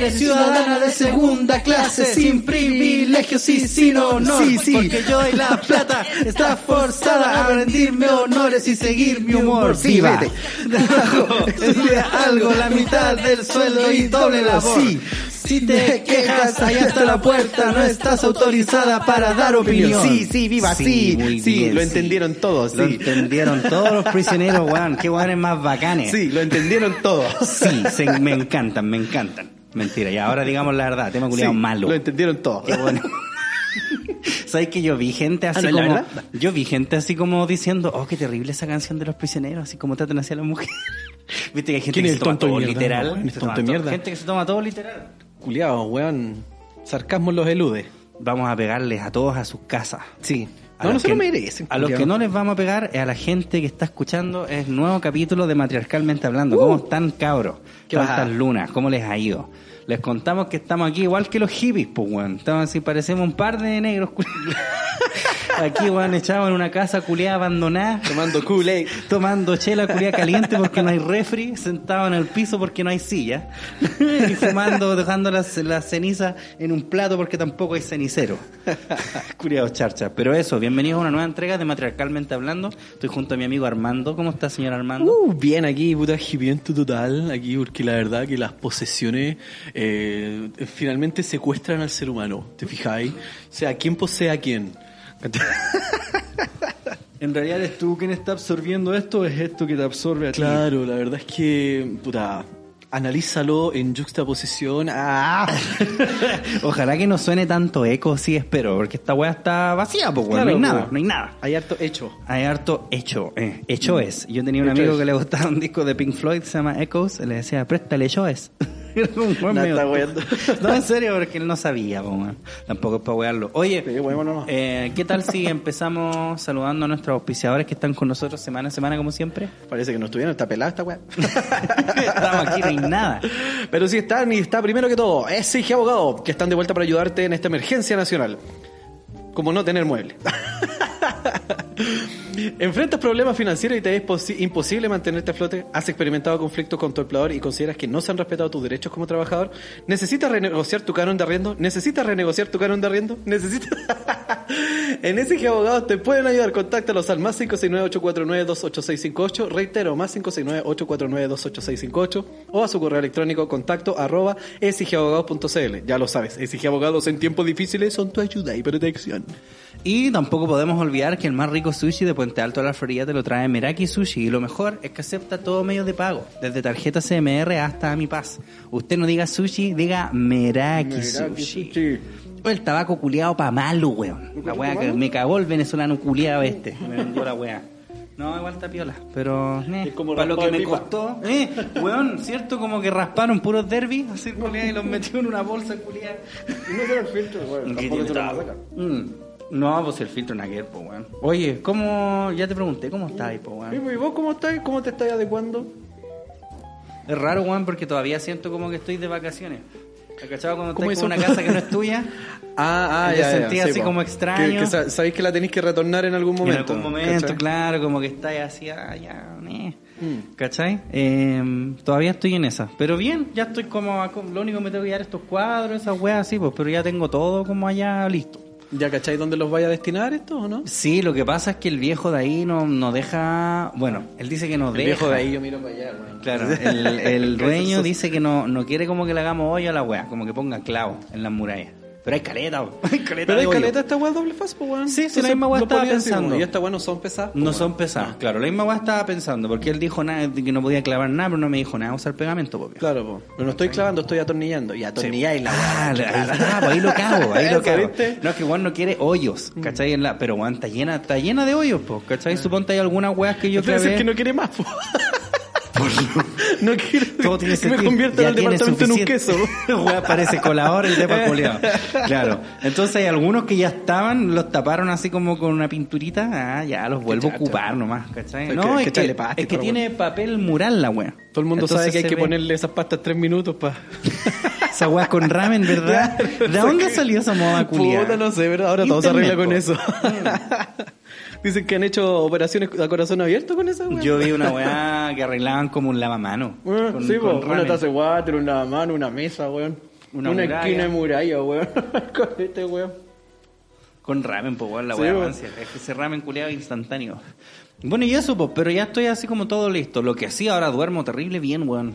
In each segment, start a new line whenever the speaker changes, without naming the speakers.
Eres ciudadana de segunda clase, sin privilegios, sí, sí, no, no.
Sí, sí.
Porque yo y la plata está forzada a rendirme honores y seguir mi humor.
Sí,
Viva.
vete.
Algo, la mitad del sueldo y doble labor.
Sí.
Si te quejas, allá está la puerta, no estás autorizada para dar opinión.
Sí, sí, viva, sí.
muy
Sí,
bien,
lo
sí.
entendieron todos,
Lo
sí.
entendieron todos los prisioneros, weón. Qué weones más bacanes.
Sí, lo entendieron todos.
Sí, se- me encantan, me encantan. Mentira, y ahora digamos la verdad, tema culiado
Sí,
malo.
Lo entendieron todos.
Qué bueno. ¿Sabes que yo vi gente así
Ah, ¿no es la
como... Yo vi gente así como diciendo, oh, qué terrible esa canción de los prisioneros, así como tratan hacia la mujer. Viste que hay gente
¿Quién
que se toma todo
mierda?
literal.
No, ¿quién es
se
tonto
toma todo-? Gente que se toma todo literal.
Culeado, weón. Sarcasmo los elude.
Vamos a pegarles a todos a sus casas.
Sí.
A
No, no
los
se lo
que-
merecen.
A los
culiao.
que no les vamos a pegar es a la gente que está escuchando es nuevo capítulo de Matriarcalmente Hablando. ¿Cómo están cabros?
Uh. ¿Qué
Tantas lunas, ¿cómo les ha ido? Les contamos que estamos aquí igual que los hippies, pues weón. Estamos así, parecemos un par de negros. aquí, weón, echados en una casa culiada abandonada.
Tomando Kool-Aid.
Tomando chela culiada caliente porque no hay refri, sentado en el piso porque no hay silla, y fumando, dejando las, las cenizas en un plato porque tampoco hay cenicero. Curiados charcha. Pero eso, bienvenidos a una nueva entrega de Matriarcalmente Hablando. Estoy junto a mi amigo Armando. ¿Cómo está, señor Armando?
Uh, bien aquí, puta hipiento total, aquí porque la verdad que las posesiones eh, finalmente secuestran al ser humano, ¿te fijáis? O sea, ¿quién posee a quién?
En realidad eres tú quien está absorbiendo esto, es esto que te absorbe a
Claro, la verdad es que, puta, analízalo en juxtaposición a...
Ojalá que no suene tanto eco, sí espero, porque esta weá está vacía, pues.
Claro,
no hay nada, no hay nada.
Hay harto hecho.
Hay harto hecho, eh, hecho es. Yo tenía un
Mm. Hecho
amigo
es.
que le gustaba un disco de Pink Floyd, se llama Echoes, y le decía, préstale, hecho es. Era un buen
No,
medio
está
tonto.
weando.
No, en serio, porque él no sabía, po. Tampoco es para wearlo. Oye,
Sí, bueno, no, no.
eh, ¿qué tal si empezamos saludando a nuestros auspiciadores que están con nosotros semana a semana, como siempre?
Parece que no estuvieron, está pelada esta weá.
Estamos aquí, no hay nada.
Pero sí están y está primero que todo SIG Abogado, que están de vuelta para ayudarte en esta emergencia nacional. Como no tener mueble. ¿Enfrentas problemas financieros y te es posi- imposible mantenerte a flote? ¿Has experimentado conflictos con tu empleador y consideras que no se han respetado tus derechos como trabajador? ¿Necesitas renegociar tu canon de arriendo? ¿Necesitas renegociar tu canon de arriendo? ¿Necesitas...? en SG Abogados te pueden ayudar. Contáctalos al más 569-849-28658. Reitero, más 569-849-28658. O a su correo electrónico contacto arroba sgabogados.cl. Ya lo sabes, SG Abogados en tiempos difíciles son tu ayuda y protección.
Y tampoco podemos olvidar que el más rico sushi de Puente Alto a la Florida te lo trae Meraki Sushi. Y lo mejor es que acepta todo medio de pago, desde tarjeta CMR hasta Mi Paz. Usted no diga sushi, diga Meraki, sushi. El tabaco culiado pa' malo, weón. La weá que me cagó el venezolano culiado este. Me vendió la weá. No, igual está piola, pero eh, para lo que me
pipa.
costó, eh, weón, ¿cierto? Como que rasparon puros derby, así culiado, y los metió en una bolsa culiada.
No será el filtro, bueno,
¿Qué tiene esta- Mm. No, pues el filtro Naguer, pues, weón. Oye, ¿cómo? Ya te pregunté, ¿cómo estás, pues, weón?
¿Y vos cómo estás? ¿Cómo te estás adecuando?
Es raro, weón, porque todavía siento como que estoy de vacaciones. ¿Has cachado cuando
¿Cómo
estás en
hizo?
una casa que no es tuya?
Ah, ah,
Te
ya, ya,
sentí
sí,
así
po.
como extraño.
Que, que sa- sabéis que la tenéis que retornar en algún momento.
en algún momento,
¿cachai?
claro, como que estás así, ah, ya, eh.
Mm.
¿Cachai? Eh, todavía estoy en esa. Pero bien, ya estoy como, lo único que me tengo que dar estos cuadros, esas weas así, pues, pero ya tengo todo como allá listo.
¿Ya cacháis dónde los vaya a destinar esto o no?
Sí, lo que pasa es que el viejo de ahí no, no deja. Bueno, él dice que no
El
deja.
viejo de ahí yo miro para allá, weón.
Claro, el, el dueño dice que no, no quiere como que le hagamos hoyo a la wea, como que ponga clavo en las murallas. Pero hay caleta, bo. hay caleta
Pero hay
hoyo.
caleta esta weá doble faz, pues weón.
Sí, sí, la misma weá estaba pensando.
Y estas weas no son pesadas.
No son
weón.
pesados, claro. La misma wea estaba pensando, porque él dijo nada, que no podía clavar nada, pero no me dijo nada, usar pegamento, po.
Claro, pues. Pero no estoy clavando, estoy atornillando. Y atornilláis la
Ah,
weá.
está, pues ahí lo cago, ahí lo cago. No, es que Juan no quiere hoyos, ¿cachai? En la, pero Juan está llena, está llena de hoyos, pues, ¿cachai? Suponte hay algunas weas que yo clavé.
que no quiere más, po. No quiere
Todo tiene
que me
sentido.
convierta
Ya
el departamento en un queso.
Wea, parece colador el depa culiao. Claro. Entonces hay algunos que ya estaban, los taparon así como con una pinturita. Ah, ya los vuelvo a ocupar nomás, ¿cachai? No,
que-
es
que
es que tiene papel mural la wea.
Todo el mundo
Entonces
sabe que hay que
ve-
ponerle esas pastas tres minutos para...
Esa wea con ramen, ¿verdad? ¿De dónde salió esa moda culiao?
Puta, no sé, ¿verdad? Ahora todo se arregla con eso. Dicen que han hecho operaciones a corazón abierto con esa weá.
Yo vi una weá que arreglaban como un lavamano.
Ah,
con-
sí,
con
po, una taza de water, una mano, una mesa, weón.
Una
esquina de muralla, weón. Con este weón.
Con ramen, pues, weón, la
Sí,
weá. Es que ese ramen culiado instantáneo. Bueno, y eso, pues, pero ya estoy así como todo listo. Lo que sí, ahora duermo terrible bien, weón.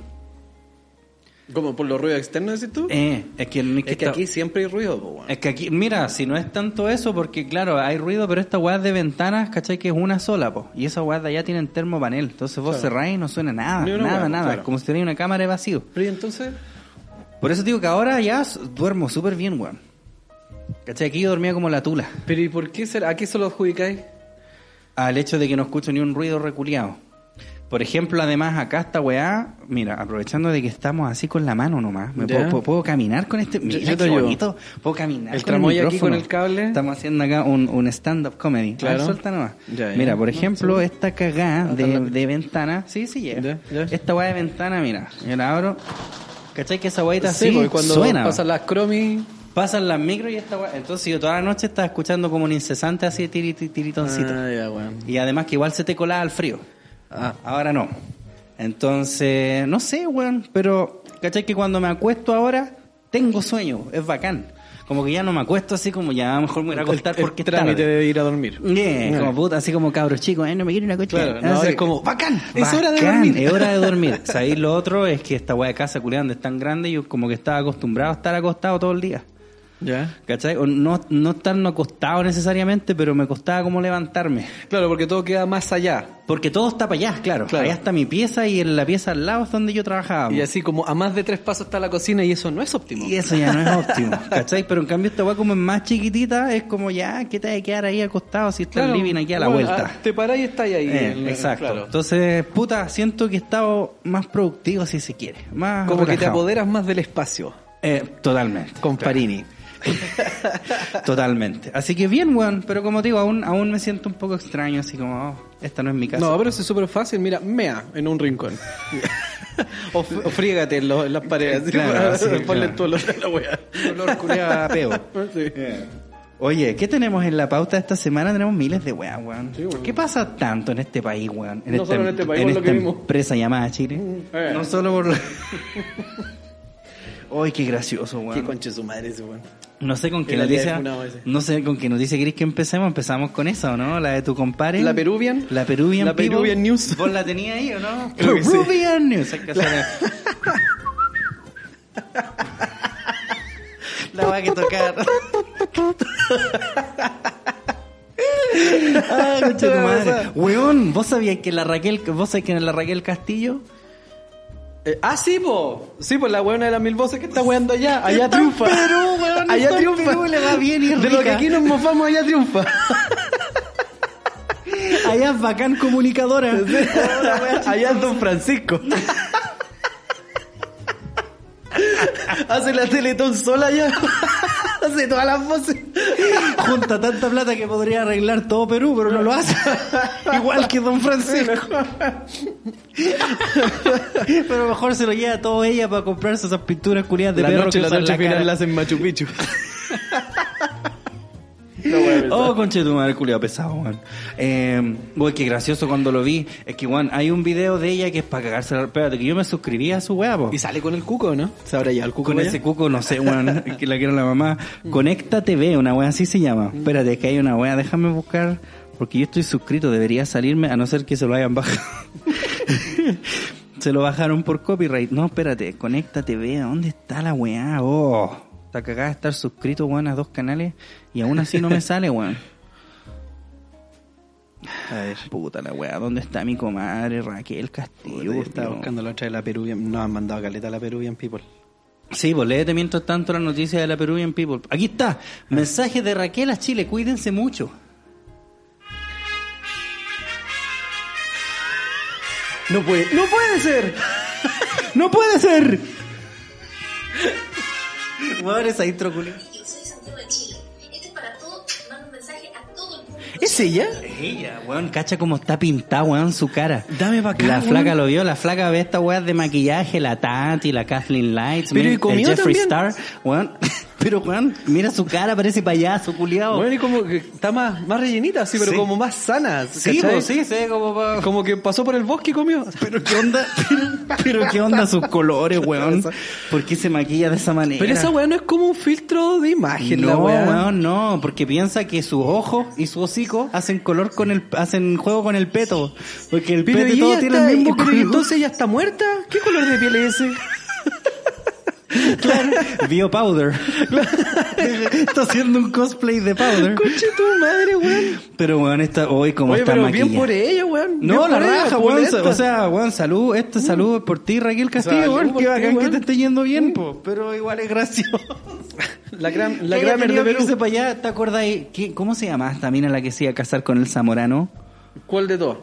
Como por los ruidos externos, decís tú.
Eh, es que, no es que
es que
esta-
aquí siempre hay ruido, po, weón.
Es que aquí, mira, si no es tanto eso, porque claro, hay ruido, pero esta weá de ventanas, ¿cachai? Que es una sola, po. Y esas weas de allá tienen termopanel. Entonces vos
Claro.
cerráis y no suena nada, nada,
weá,
nada.
claro.
Es como si tuviera una cámara de vacío.
Pero y entonces,
Por eso digo que ahora ya duermo súper bien, weón. ¿Cachai? Aquí yo dormía como la tula.
pero ¿y por qué será? ¿A qué se lo adjudicáis?
Al hecho de que no escucho ni un ruido reculeado. Por ejemplo, además, acá esta weá, mira, aprovechando de que estamos así con la mano nomás, me puedo, puedo- puedo caminar con este. Mira,
yo
qué bonito. Puedo caminar
El
con
tramoy aquí con el cable.
Estamos haciendo acá un, un stand-up comedy.
Claro.
Ver, suelta nomás.
Ya, ya.
Mira, por ejemplo,
sí.
esta cagada de, de ventana. Sí, sí, llega.
Ya.
Esta weá de ventana, mira, yo la abro. ¿Cachai? Que esa weita
Sí,
así
porque cuando
suena.
pasan las cromi...
Pasan las micros y esta weá. Entonces yo toda la noche estaba escuchando como un incesante así tiritoncito.
Ah, ya, weón.
Y además que igual se te colaba al frío.
Ah,
Ahora no. Entonces, no sé, weón, pero ¿cachai? Que cuando me acuesto ahora, tengo sueño, es bacán. Como que ya no me acuesto así como ya mejor me voy a acostar
el,
porque
el trámite
tarde.
de ir a dormir.
Yeah,
Yeah.
como puta, así como cabros chicos, eh, no me quiero ir a acostar.
Claro, no,
Así,
es como,
bacán,
es hora de dormir.
Es hora de dormir. ¿Sabéis? Lo otro es que esta weá de casa culiando es tan grande, yo como que estaba acostumbrado a estar acostado todo el día.
¿Ya?
¿Cachai? O no, no estar no acostado necesariamente, pero me costaba como levantarme.
Claro, porque todo queda más allá.
Porque todo está para allá, claro.
Claro.
Allá está mi pieza y en la pieza al lado es donde yo trabajaba.
Y así como a más de tres pasos está la cocina y eso no es óptimo.
Y eso ya no es óptimo, ¿cachai? Pero en cambio esta weá como es más chiquitita, es como ya, ¿qué te hay que quedar ahí acostado si está el living aquí a la
bueno,
vuelta?
ah, Te parás y estás ahí.
Eh,
en-
exacto.
claro.
Entonces, puta, siento que he estado más productivo si se quiere. Más
Como que te apoderas más del espacio.
Eh, totalmente.
Con Parini.
Totalmente. Así que bien, weón. Pero como digo, aún, aún me siento un poco extraño, así como, oh, esta no es mi casa.
No, pero eso es súper fácil. Mira, mea en un rincón. o, o frígate en, lo- en las paredes.
Claro, sí,
ponle
claro.
tu olor a la wea.
olor culiao a peo.
Sí.
Oye, ¿qué tenemos en la pauta esta semana? Tenemos miles de weas, weón.
Sí.
¿Qué pasa tanto en este país, weón? En
No solo en este país,
en
lo
esta
que vimos.
empresa llamada Chile.
Eh.
No solo por... Ay, qué gracioso,
Qué
weón.
conche su madre ese weón.
No sé con qué noticia... No sé con qué noticia querés que empecemos. Empezamos con esa, ¿o no? La de tu compadre.
¿La Peruvian?
La Peruvian
La
People.
Peruvian News.
¿Vos la tenías ahí o no?
Creo que sí.
Peruvian News. Hay que hacer... La va a que tocar. Ah, concha tu madre. Weón, ¿vos sabías que la Raquel, vos sabés que la Raquel Castillo
Eh, ah, sí, po. Sí, pues la weona de las mil voces que está weando allá. Allá
Está en
triunfa.
Perú, weón,
Allá
está en
triunfa.
Perú, le va bien y
De lo que aquí nos mofamos, allá triunfa.
allá es bacán comunicadora.
allá es Don Francisco. Hace la teletón sola allá. Hace todas las voces.
Junta tanta plata que podría arreglar todo Perú, pero no lo hace. Igual que Don Francisco. pero mejor se lo lleva todo ella para comprarse esas pinturas culiadas de
la
perro
noche,
que
la noche
la
final la hacen Machu Picchu.
Oh, conche tu madre, culiado pesado, weón. Eh, güey, qué gracioso cuando lo vi. Es que, weón, hay un video de ella que es para cagarse la... Espérate, que yo me suscribí a su weá, po.
Y sale con el cuco, ¿no? Se habrá ya el cuco.
Con ese cuco, no sé, weón, que la quiero la mamá. Conecta TV, una weá así se llama. Espérate, que hay una weá, déjame buscar, porque yo estoy suscrito, debería salirme, a no ser que se lo hayan bajado. se lo bajaron por copyright. No, espérate, Conecta TV, ¿dónde está la weá? Oh, está cagada de estar suscrito, weón, a dos canales, y aún así no me sale, weón. A ver, puta la weá, ¿dónde está mi comadre Raquel Castillo?
Yo estaba buscando la otra de la Peruvian. No han mandado caleta a la Peruvian People.
Sí, pues léete mientras tanto la noticia de la Peruvian People. Aquí está. Mensaje de Raquel a Chile. Cuídense mucho.
No puede, no puede ser.
¡No puede ser! Esa intro, culiao.
Yo soy Santiago de Chile. Este es para todos. Mando un mensaje a todo el mundo.
¿Es ella?
Ella, weón, cacha cómo está pintada, weón, su cara.
Dame pa' acá,
La
weón.
flaca lo vio, la flaca ve esta weá de maquillaje, la Tati, la Kathleen Lights,
Pero
mira,
y comió
el Jeffree
también.
Star, weón. Pero weón, mira su cara, parece payaso, culiado.
Bueno, y como que está más, más rellenita, así, pero
Sí.
como más sana.
sí, pues, sí, ve como pa-
Como que pasó por el bosque y comió.
Pero qué onda, pero, pero qué onda sus colores, weón. ¿Por qué se maquilla de esa manera?
Pero esa weá no es como un filtro de imagen,
no,
la weá.
weón, no, porque piensa que sus ojos y su hocico hacen color con el, hacen juego con el peto. Porque el
Pero
peto
y
todo tiene el mismo color.
entonces ella está muerta. ¿Qué color de piel es ese?
Claro, Bio Powder. está haciendo un cosplay de Powder.
Conche tu madre, weón.
Pero weón, está hoy como
Oye,
está
pero
maquillada.
bien por ella, weón.
No, la raja, weón. O sea, weón, salud. Este salud por ti, Raquel Castillo, weón. Qué bacán que te esté yendo bien, po. Pero igual es gracioso.
la gran, la gran de Perú.
irse para allá, ¿te? ¿Qué- ¿Cómo se llama esta mina la que se iba a casar con el Zamorano?
¿Cuál de todos?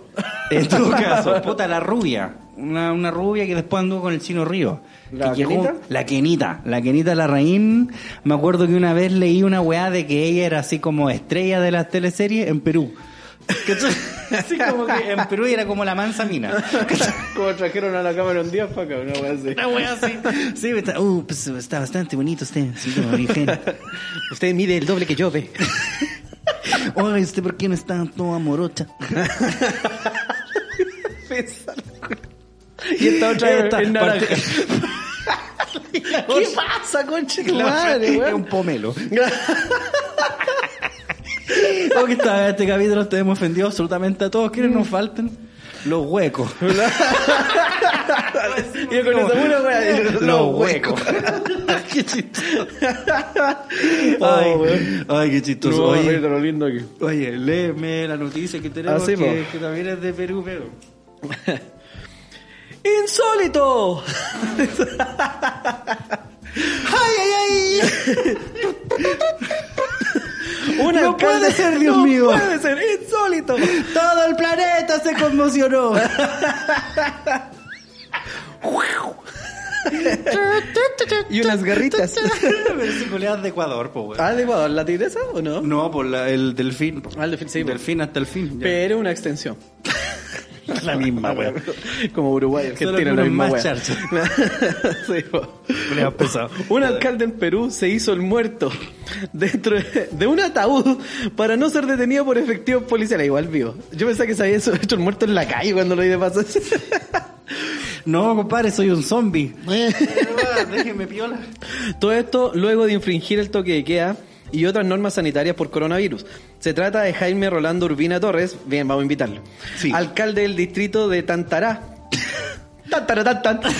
En todo caso, puta, la rubia. Una, una rubia que después anduvo con el chino Río.
¿La
Que llegó-
Kenita?
La Kenita. La Kenita Larraín. Me acuerdo que una vez leí una weá de que ella era así como estrella de las teleseries en Perú. Así como que en Perú era como la mansa mina.
Como trajeron a la cámara un día para acá, una weá así.
Una weá así. Sí, está, uh, pues, está bastante bonito usted.
Usted mide el doble que yo, ve.
Oye, ¿usted por qué no está todo amorocha?
Y esta otra
Esta
es naranja.
parte-
¿Qué pasa, conche madre,
es un pomelo. Oh, que esta- este capítulo te hemos ofendido absolutamente a todos. ¿Quiénes nos faltan? Los huecos.
Y yo con esa pura weá,
Los huecos. qué chistoso. Ay, ay, qué chistoso. Oye,
mira lo lindo aquí.
oye, léeme la noticia que tenemos
Ah,
que, que también es de Perú, pero...
¡Insólito!
¡Ay, ay, ay!
Un
No puede ser, Dios
no
mío.
puede ser, insólito.
Todo el planeta se conmocionó.
Y unas garritas.
Pero si culeas de Ecuador, po.
¿Ah, de Ecuador, la tigresa o no?
No, por la- el delfín.
Ah, el delfín, sí.
Delfín hasta el fin. ya.
Pero una extensión.
La misma, weón.
Como Uruguay, Argentina, la misma
charcha.
Sí. Un alcalde en Perú se hizo el muerto dentro de un ataúd para no ser detenido por efectivos policiales. Igual vivo. Yo pensaba que se había hecho el muerto en la calle cuando lo vi de paso.
No, compadre, soy un zombie. Déjeme piola.
Todo esto luego de infringir el toque de queda y otras normas sanitarias por coronavirus. Se trata de Jaime Rolando Urbina Torres, bien, vamos a invitarlo.
Sí.
Alcalde del distrito de Tantará. Tantara, tan, tan.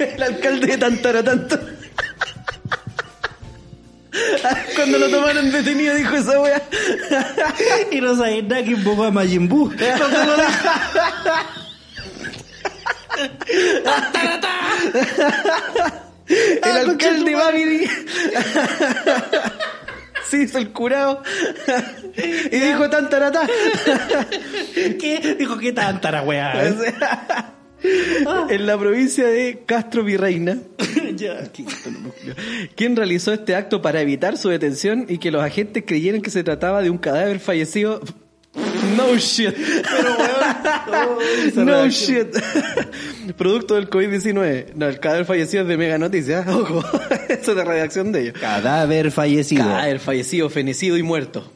El alcalde de Tantara, tanto. Cuando lo tomaron detenido dijo esa wea.
Y no sabía nada que invocó a Majin Buu. Cuando lo.
El
Ah,
alcalde Babidi se hizo el curado y dijo tantaratá.
¿Qué? Dijo que tanta la weá.
en la provincia de Castro Virreina, quien realizó este acto para evitar su detención y que los agentes creyeran que se trataba de un cadáver fallecido. No shit. no shit. Producto del COVID-19. No, el cadáver fallecido es de Mega Noticias. Ojo, eso es de redacción de ellos.
Cadáver fallecido.
Cadáver fallecido, fenecido y muerto.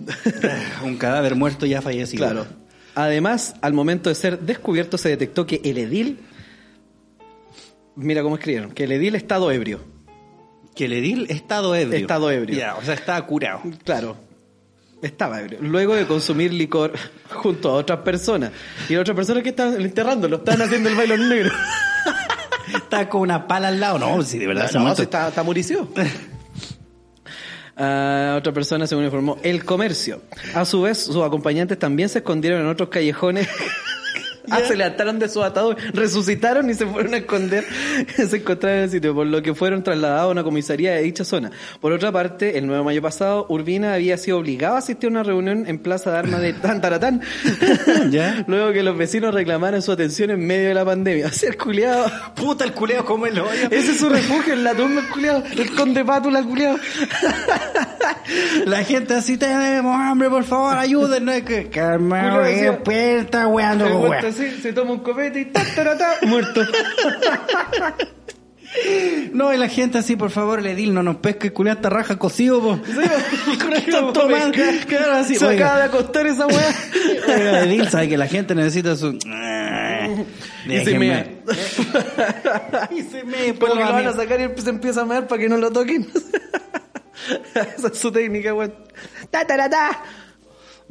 Un cadáver muerto ya fallecido.
Claro. Además, al momento de ser descubierto se detectó que el edil, mira cómo escribieron, que el edil estado ebrio.
Que el edil estado ebrio.
Estado ebrio.
Ya, o sea, estaba curado.
Claro, estaba ebrio. Luego de consumir licor junto a otras personas. Y las otras personas que estaban enterrándolo, estaban haciendo el baile negro.
Estaba con una pala al lado. No, si de verdad se
no, está, está. Ah, otra persona, según informó, el comercio. A su vez, sus acompañantes también se escondieron en otros callejones Ah, se levantaron de su atado, resucitaron y se fueron a esconder. se encontraron en el sitio, por lo que fueron trasladados a una comisaría de dicha zona. Por otra parte, el 9 de mayo pasado, Urbina había sido obligado a asistir a una reunión en Plaza de Armas de Tantaratán.
¿Ya?
Luego que los vecinos reclamaran su atención en medio de la pandemia. O sea, el culiado.
Puta, el culeo como el hoyo.
Ese es su refugio en la tumba, el culiado. El conde pátula, el culiado.
La gente así, tenemos hambre, por favor, ayúdennos. Calma, eh, está weando, weón.
Así, se toma un copete y ta, ta, ta, ta, muerto.
No, y la gente así, por favor, el edil, no nos pesque el culeo hasta raja cocido, po. Están tomando, claro, así,
Se
oiga.
acaba de acostar esa weá.
Oiga, edil, sabe que la gente necesita su...
Y se mea.
Y se mea,
Como que lo
a
van a sacar y se empieza a mear para que no lo toquen. Esa es su técnica, weón. Ta, ta, ta, ta.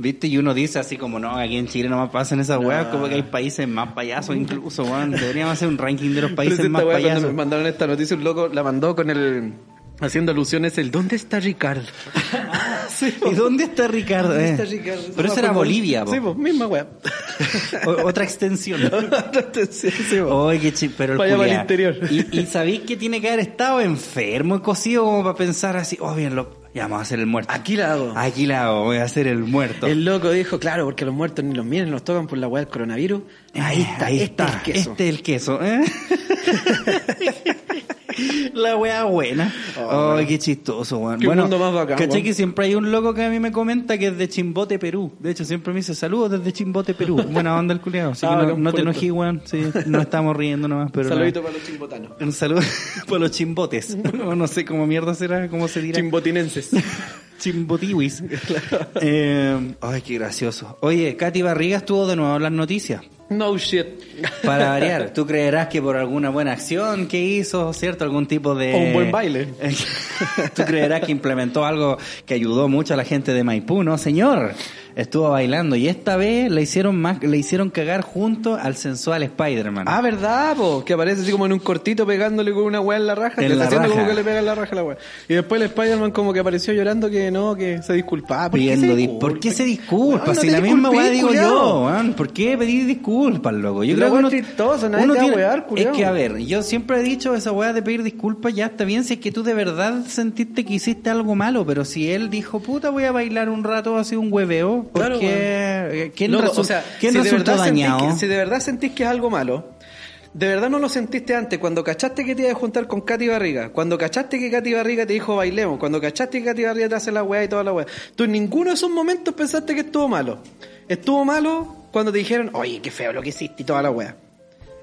¿Viste? Y uno dice así como, no, aquí en Chile no más pasan esas weas, como que hay países más payasos incluso, weón. Deberíamos hacer un ranking de los países más
weá, cuando
payasos.
me mandaron esta noticia, un loco la mandó con el... Haciendo alusiones el ¿Dónde está Ricardo? sí,
¿Y dónde está Ricardo?
¿Dónde
eh?
está Ricardo?
Pero eso era Bolivia, po.
Sí, pues, misma weá.
Otra extensión.
sí, sí, po.
Oye, qué chi- pero el
allá, para el interior.
Y, y sabéis que tiene que haber estado enfermo y cocido como para pensar así, oh, bien, lo, ya vamos a hacer el muerto.
Aquí la hago.
Aquí la hago, voy a hacer el muerto.
El loco dijo, claro, porque los muertos ni los miren, los tocan por la weá del coronavirus. Ahí está,
ahí
este
está.
es el queso.
Este es el queso. ¿eh? La wea buena.
Oh,
Ay, qué chistoso, weón.
Qué mundo más bacán,
¿cachai que siempre hay un loco que a mí me comenta que es de Chimbote, Perú? De hecho, siempre me dice saludos desde Chimbote, Perú. Buena onda el culiado. Así
Ah,
que no, no te enojes, weón. Sí, no estamos riendo nomás, pero.
Saludito
no.
para los chimbotanos.
Un saludo por los chimbotes. O no sé cómo mierda será, cómo se dirá.
Chimbotinenses.
Chimbotiwis. Eh, ay, qué gracioso. Oye, Katy Barriga estuvo de nuevo en las noticias.
No shit.
Para variar, tú creerás que por alguna buena acción que hizo, ¿cierto? Algún tipo de...
O un buen baile.
tú creerás que implementó algo que ayudó mucho a la gente de Maipú, ¿no? Señor, estuvo bailando y esta vez le hicieron más, le hicieron cagar junto al sensual Spider-Man.
Ah, ¿verdad, po? Que aparece así como en un cortito pegándole con una weá en la raja.
En
le está haciendo
raja.
como que le pega en la raja la weá. Y después el Spider-Man como que apareció llorando que no, que se disculpaba. ¿Por qué se
dis-
disculpa?
¿Por qué se disculpa?
No
si
te
la misma weá digo
culiao.
yo, weón. ¿por qué pedir disculpas, loco? Yo creo que uno,
es chistosa, nadie te va a
tiene-
wear,
Es que, a ver, yo siempre he dicho esa weá de pedir disculpas ya está bien si es que tú de verdad sentiste que hiciste algo malo, pero si él dijo, puta, voy a bailar un rato así un hueveo, ¿por
Claro,
qué? ¿Quién,
Loco,
resu-
o sea,
quién
si de
resultó
verdad sentís
dañado?
que- si de verdad sentís que es algo malo, de verdad no lo sentiste antes, cuando cachaste que te ibas a juntar con Katy Barriga, cuando cachaste que Katy Barriga te dijo bailemos, cuando cachaste que Katy Barriga te hace la weá y toda la weá, tú en ninguno de esos momentos pensaste que estuvo malo. Estuvo malo cuando te dijeron, oye, qué feo lo que hiciste y toda la weá.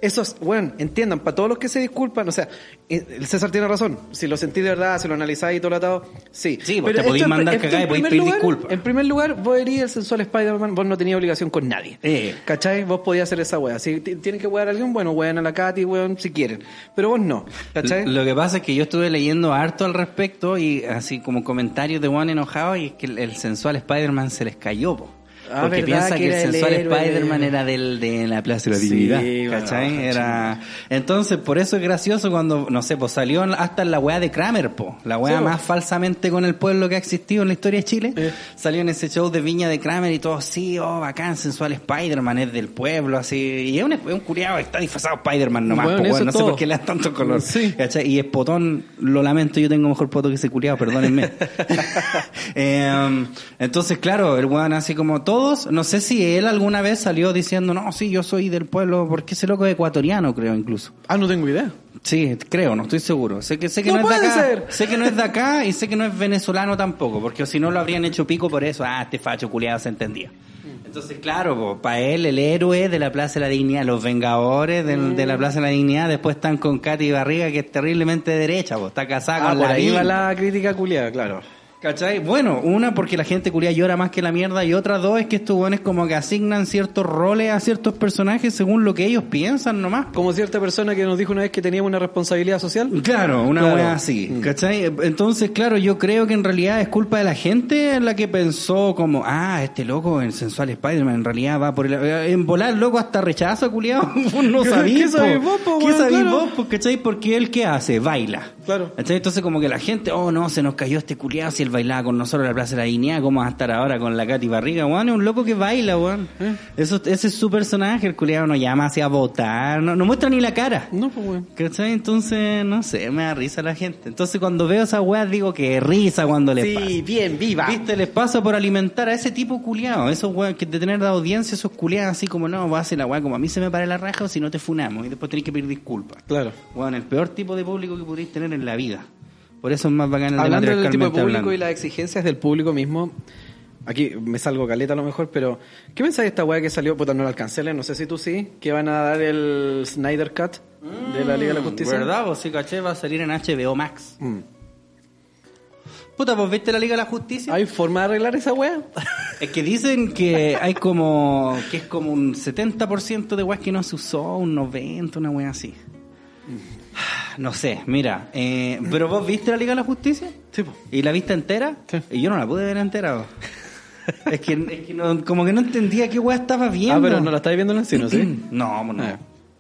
Eso es, bueno, entiendan, para todos los que se disculpan, o sea, eh, el César tiene razón. Si lo sentís de verdad, si lo analizáis y todo lo atado, sí.
Sí, te
en-
mandar
esto
cagada y
primer
pedir disculpas.
En primer lugar, vos erías el sensual Spider-Man, vos no tenías obligación con nadie.
Eh.
¿Cachai? Vos podías hacer esa wea. Si tienen que wear a alguien, bueno, wean a la Katy, weón, si quieren. Pero vos no. ¿Cachai?
Lo que pasa es que yo estuve leyendo harto al respecto y así como comentarios de Juan enojado y es que el, el sensual Spider-Man se les cayó, po.
Ah,
Porque
¿verdad
piensa
que
que, el sensual Spider-Man era del, de la Plaza de la
Sí,
Dignidad,
bueno,
¿cachai?
baja,
Era... Entonces, por eso es gracioso cuando, no sé, pues salió hasta la weá de Kramer, po. La weá
Sí, po.
más falsamente con el pueblo que ha existido en la historia de Chile.
Eh.
Salió en ese show de Viña de Kramer y todo, sí, oh, bacán, sensual Spider-Man, es del pueblo, así. Y es un, es un curiado que está disfrazado Spider-Man nomás,
Bueno,
po,
es
No sé
todo.
por qué le dan tanto color.
Sí.
¿Cachai? Y es potón, lo lamento, yo tengo mejor poto que ese culiado, perdónenme. Eh, entonces, claro, el weón así como todos, no sé si él alguna vez salió diciendo, no, sí, yo soy del pueblo, porque ese loco es ecuatoriano, creo, incluso.
Ah, no tengo idea.
Sí, creo, no estoy seguro. Sé que sé que
No
no, es de acá.
ser.
Sé que no es de acá y sé que no es venezolano tampoco, porque si no lo habrían hecho pico por eso. Ah, este facho culiado se entendía. Entonces, claro, para él el héroe de la Plaza de la Dignidad, los vengadores del- de la Plaza de la Dignidad, después están con Katy Barriga, que es terriblemente derecha, po, está casada
Ah,
con
por
la
ahí va la crítica culiada, claro.
¿Cachai? Bueno, una porque la gente culia llora más que la mierda y otra dos es que estos buenos como que asignan ciertos roles a ciertos personajes según lo que ellos piensan nomás.
Como cierta persona que nos dijo una vez que teníamos una responsabilidad social.
Claro, una
Claro.
wea así,
Mm.
¿cachai? Entonces, claro, yo creo que en realidad es culpa de la gente en la que pensó como, ah, este loco, el sensual Spider-Man, en realidad va por el... En volar, loco, hasta rechazo, culiado. no
¿Qué-
sabís,
qué sabís vos, po,
¿Qué sabís
Claro.
vos, ¿cachai? Porque él, ¿qué hace? Baila.
Claro.
Entonces, como que la gente, oh no, se nos cayó este culiado si él bailaba con nosotros en la Plaza de la Dignidad, ¿cómo va a estar ahora con la Katy Barriga? Weón, es un loco que baila, weón.
¿Eh?
Eso, ese es su personaje, el culiado no llama hacia votar, no, no muestra ni la cara.
No, pues, weón.
¿Cachai? Entonces, no sé, me da risa la gente. Entonces, cuando veo esa weá, digo que risa cuando les pasa.
bien, viva.
¿Viste? Les pasa por alimentar a ese tipo culiado. Esos weón que de tener de audiencia, esos culiados así como, no, va a hacer la weá como a mí se me para la raja o si no te funamos. Y después tenés que pedir disculpas.
Claro.
Weón, el peor tipo de público que podéis tener en la vida. Por eso es más bacán el
Hablando
de
del tipo de público
hablando.
y las exigencias del público mismo, aquí me salgo caleta a lo mejor, pero ¿qué pensáis de esta weá que salió? Puta, no la leer, no sé si tú sí, que van a dar el Snyder Cut de la Liga de la Justicia.
¿Verdad? Vos sí, caché, va a salir en HBO Max.
Mm.
Puta, ¿vos viste la Liga de la Justicia?
¿Hay forma de arreglar esa weá?
Es que dicen que hay como que es como un 70% de weas que no se usó, un 90%, una wea así. No sé, mira, eh, pero vos viste la Liga de la Justicia
Sí, po.
y la viste entera
Sí.
y yo no la pude ver entera. vos. es que, es que no- como que no entendía qué wea estaba viendo.
Ah, pero no la estáis viendo en el cine, ¿sí?
No, no.
Ah,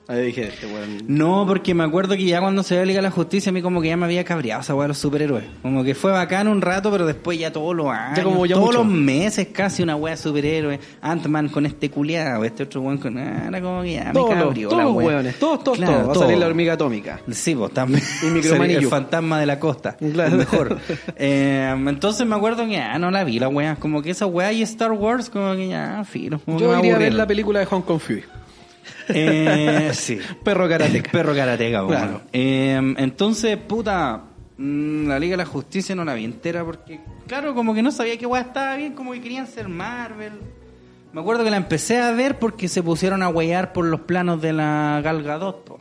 ahí dije, este weón.
No, porque me acuerdo que ya cuando se ve Liga de la Justicia, a mí como que ya me había cabreado esa weá de los superhéroes. Como que fue bacán un rato, pero después ya todos los años,
como ya
todos
mucho.
los meses casi una weá de superhéroes. Ant-Man con este culiado, este otro weón con... ah, Era como que ya me
Todos, los-
cabrió
todos los weones, todos, todos,
Claro,
todos. Va a salir la hormiga atómica.
Sí, pues también.
Y Micromanillo.
El fantasma de la costa.
Claro.
El mejor. Eh, entonces me acuerdo que ya no la vi la weá. Como que esa weá y Star Wars, como que ya, que
Yo
me
iría a ver la película de Hong Kong Fury.
Eh, sí.
Perro karateca.
Perro karateca, bueno.
Claro.
Eh, entonces, puta, mm, la Liga de la Justicia no la vi entera porque, claro, como que no sabía que weá estaba bien, como que querían ser Marvel. Me acuerdo que la empecé a ver porque se pusieron a huear por los planos de la Gal Gadot, po.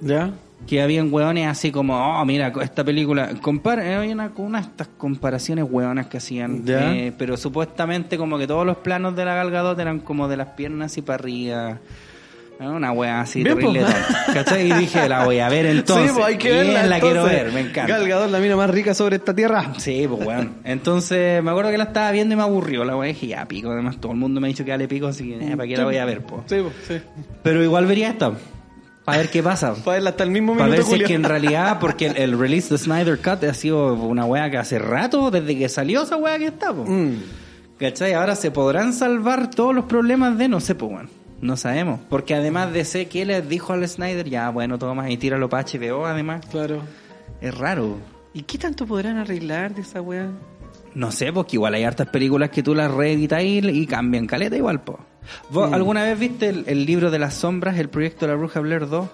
¿Ya?
Que habían hueones así como, oh, mira, esta película. Compara, eh, había una, una de estas comparaciones hueonas que hacían.
Ya.
eh, pero supuestamente, como que todos los planos de la Gal Gadot eran como de las piernas y para arriba. Una wea así
Bien,
terrible. ¿Cachai? Y dije, la voy a ver entonces.
sí, pues hay que
Bien,
verla.
la quiero ver, me encanta.
Gal Gadot, la mina más rica sobre esta tierra.
Sí, pues bueno. Entonces, me acuerdo que la estaba viendo y me aburrió la wea. Dije, ya, pico. Además, todo el mundo me ha dicho que dale pico, así que, eh, ¿para qué la voy a ver, po?
Sí, pues, sí.
Pero igual vería esta. Para ver qué pasa.
Para verla hasta el mismo
Para ver si es que en realidad, porque el, el release de Snyder Cut ha sido una wea que hace rato, desde que salió esa wea que está, po.
Mm.
¿Cachai? Ahora se podrán salvar todos los problemas de, no sé, pues bueno. No sabemos. Porque además de sé que les dijo al Snyder, ya, bueno, toma y tíralo para HBO, además.
Claro.
Es raro.
¿Y qué tanto podrán arreglar de esa weá?
No sé, porque igual hay hartas películas que tú las reeditas y, y cambian caleta igual, po. ¿Vos
Mm.
alguna vez viste el, el libro de las sombras, el proyecto de la Bruja Blair 2?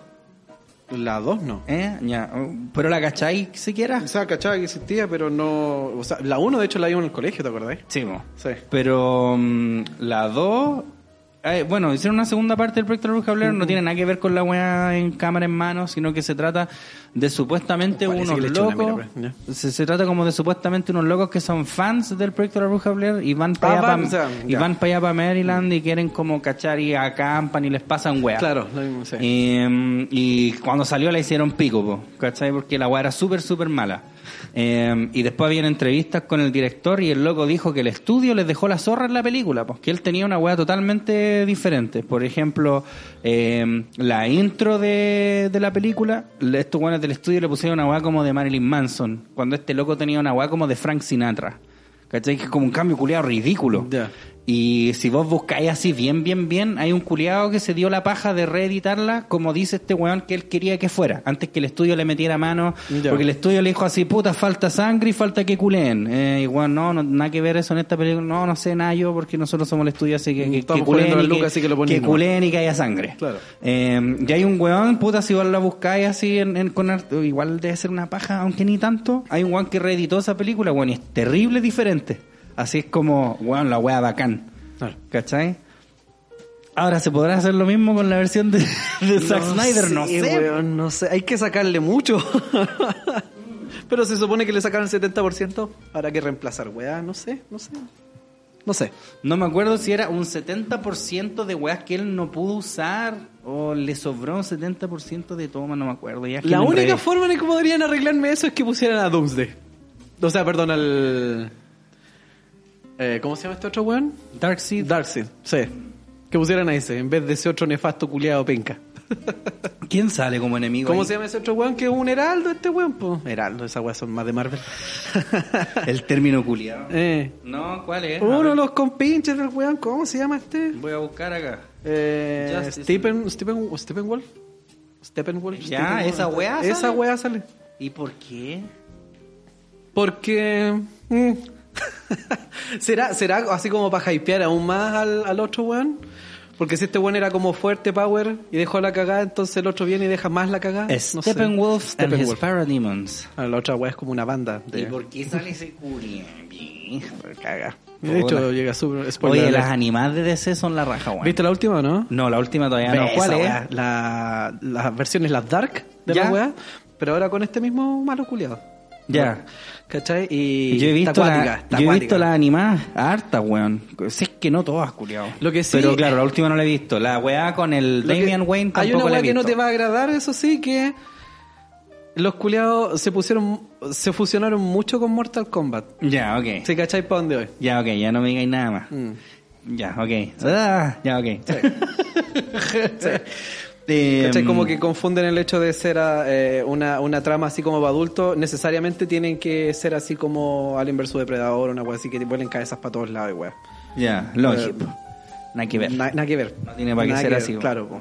La 2 no.
¿Eh? Ya. ¿Pero la cachai siquiera?
O sea, cachaba que existía, pero no... O sea, la 1 de hecho la vimos en el colegio, ¿te acordáis?
Sí, mo.
Sí.
Pero mm, la 2... eh, bueno, hicieron una segunda parte del proyecto de la Bruja Blair, no tiene nada que ver con la weá en cámara en mano, sino que se trata de supuestamente
Parece
unos
que le eché una
locos.
mira,
se, se trata como de supuestamente unos locos que son fans del proyecto de la Bruja Blair y van para
Ah,
allá,
van, o sea,
y
ya.
van para Maryland y quieren como cachar y acampan y les pasan weá.
Claro, lo mismo, sí.
Eh, y cuando salió la hicieron pico, po, ¿cachai? Porque la weá era súper, súper mala. Eh, y después habían entrevistas con el director y el loco dijo que el estudio les dejó la zorra en la película, porque él tenía una weá totalmente diferente. Por ejemplo, eh, la intro de, de la película, estos weones del estudio le pusieron una weá como de Marilyn Manson, cuando este loco tenía una weá como de Frank Sinatra. ¿Cachai? Que es como un cambio culiado ridículo. Y si vos buscáis así bien, bien, bien, hay un culiado que se dio la paja de reeditarla como dice este weón que él quería que fuera, antes que el estudio le metiera mano,
Ya.
porque el estudio le dijo así, puta, falta sangre y falta que culeen. Eh, igual, no, no, nada que ver eso en esta película, no, no sé nada yo, porque nosotros somos el estudio, así que, que, que
poniendo
y que,
así que lo
que culeen y que haya sangre.
Claro.
Eh, y hay un weón, puta, si vos la buscáis así en, en- con igual debe ser una paja, aunque ni tanto. Hay un weón que reeditó esa película, weón, y es terrible diferente. Así es como, weón, la wea bacán.
Claro.
¿Cachai? Ahora, ¿se podrá hacer lo mismo con la versión de, de Zack Snyder? No sé.
weón, no sé. Hay que sacarle mucho. Pero se supone que le sacaron el 70%. Habrá que reemplazar, weá. No sé, no sé. No sé.
No me acuerdo si era un 70% de weas que él no pudo usar o le sobró un 70% de toma, no me acuerdo. Ya es que
La única forma en que podrían arreglarme eso es que pusieran a Doomsday. O sea, perdón, al... Eh, ¿Cómo se llama este otro weón?
Darkseid.
Darkseid, sí. Que pusieran a ese, en vez de ese otro nefasto culiado penca.
¿Quién sale como enemigo?
¿Cómo
ahí?
se llama ese otro weón que es un heraldo este weón? po? Heraldo, esas weas son más de Marvel.
El término culiado.
eh.
No, ¿cuál es?
Uno de los compinches del weón, ¿cómo se llama este?
Voy a buscar acá.
Eh. Stephen, Stephen, Steppenwolf. Steppenwolf.
Ya,
Steppenwolf.
esa wea
Esa
sale.
wea sale.
¿Y por qué?
Porque. mm, ¿Será, ¿Será así como para hypear aún más al, al otro weón? Porque si este weón era como fuerte power y dejó la cagada, entonces el otro viene y deja más la cagada. No sé.
Steppenwolf and his
Steppenwolf.
Parademons.
Ah, La otra weá es como una banda.
¿Y
De,
por qué sale ese culiado?
caga. De hecho,
Hola.
llega súper. spoiler
Oye, las animadas de DC son la raja, weón.
¿Viste la última o no?
No, la última todavía no. ¿Cuál es?
La, las versiones, las dark de
Ya.
la weá, pero ahora con este mismo malo culiado.
Ya.
¿Cachai? Y
Yo he visto, la, yo he visto las animadas hartas, weón. Si es que no todas, culiado.
Lo que sí-
Pero claro, la última no la he visto. La weá con el
que-
Damian Wayne
Hay
tampoco
una
la he
weá que no te va a agradar, eso sí, que los culiados se pusieron, se fusionaron mucho con Mortal Kombat.
Ya, ok.
¿Sí cachai para dónde voy?
Ya, ok, ya no me digáis nada más.
Mm.
Ya, ok. Ah, ya, ok.
¿Cachai? Como que confunden el hecho de ser eh, una, una trama así como para adultos, necesariamente tienen que ser así como Alien vs Depredador, una weá así que te vuelen cabezas para todos lados, weá.
Ya, lógico. Nada que ver.
Na- Nada que ver.
No tiene para qué ser
que
así.
Claro, po.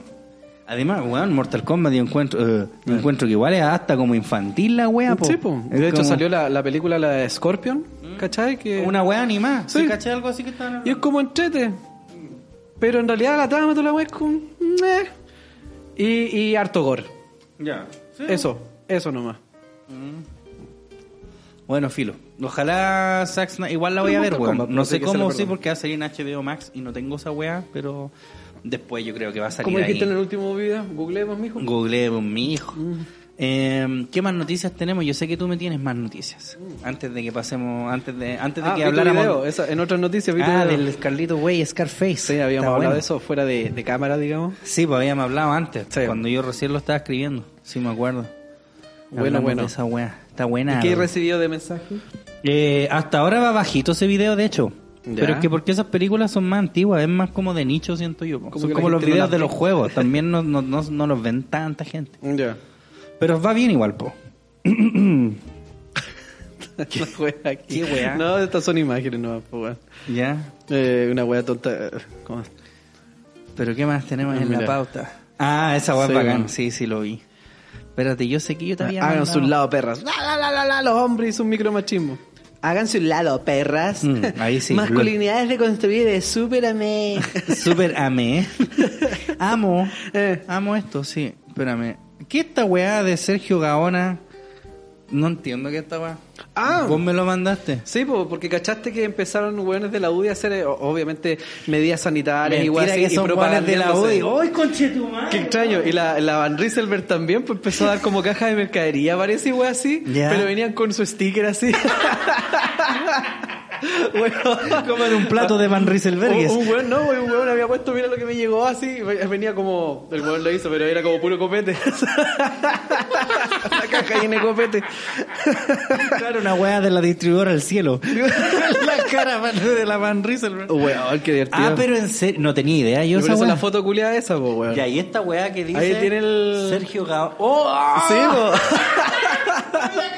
Además, weón, Mortal Kombat yo encuentro, eh, yo encuentro que igual es hasta como infantil la wea, po.
Sí, po. De hecho,
como
salió la, la película la de Scorpion, ¿cachai? Que...
Una wea animada.
Sí.
Sí. ¿Cachai algo así que estaban
Y es como entrete. Pero en realidad la trama, toda la weá es como... eh. Y, y harto gore.
Ya.
Eso, eso nomás.
Bueno, filo. Ojalá Zack Snyder... Igual la voy a ver,
Mortal
weón.
Kombat,
No sé
hay que se
cómo, sí,
perdono.
porque va a salir en HBO Max y no tengo esa wea, pero después yo creo que va a salir
Como dijiste en
ahí.
el último video, googleemos, mijo.
Google, mi hijo. Eh, ¿Qué más noticias tenemos? Yo sé que tú me tienes más noticias. Antes de que pasemos, antes de, antes de
Ah,
que habláramos.
esa- en otras noticias vi
ah,
video.
del Carlito Way Scarface.
Sí, habíamos
Está
hablado
bueno.
de eso fuera de, de cámara, digamos.
Sí, pues habíamos hablado antes,
Sí.
cuando yo recién lo estaba escribiendo. Sí, me acuerdo.
Bueno,
Hablamos
bueno.
de esa wea. Está buena.
¿Y qué he recibido de mensaje?
Eh, hasta ahora va bajito ese video, de hecho.
Ya.
Pero es que porque esas películas son más antiguas, es más como de nicho, siento yo.
Como
son como los
no
videos de los juegos, también no, no, no, no los ven tanta gente.
Ya.
Pero va bien igual, po.
¿Qué wea aquí?
¿Qué wea?
No, estas son imágenes, no, pues, weón.
¿Ya?
Eh, una wea tonta. ¿Cómo?
¿Pero qué más tenemos en la pauta? Ah, esa wea
Sí,
es bacán.
bueno.
Sí, sí, lo vi. Espérate, yo sé que yo había
Hagan
mandado-
su lado, perras. La, la, la, la, la, los hombres y su micromachismo. Hagan su lado, perras.
Mm, ahí sí.
Masculinidades reconstruidas, supérame.
Súper amé. Amo.
Eh.
Amo esto, sí. Espérame. ¿Qué esta weá de Sergio Gaona? No entiendo qué esta weá.
Ah.
Vos me lo mandaste.
Sí, po, porque cachaste que empezaron weones de la UDI a hacer, eh, obviamente, medidas sanitarias y weas así,
que
y
son weones de la. UDI. ¡Ay, conchetumare!
Qué extraño. Y la, la Van Rieselberg también pues, empezó a dar como caja de mercadería, parece, y wea así. Pero venían con su sticker así.
Como en un plato de Van Rieselbergues.
Un, un weón, no, un weón había puesto, mira lo que me llegó así, venía como, el weón lo hizo, pero era como puro copete. la caja llena de copete.
Claro, una weá de la distribuidora al cielo. la cara de la Van Rieselberg.
Weón, qué divertido.
Ah, pero en serio, no tenía idea yo esa
la foto culiada esa, pues, weón.
Y esta weá que dice...
Ahí tiene el-
Sergio Gaona. ¡Oh!
Sí, po.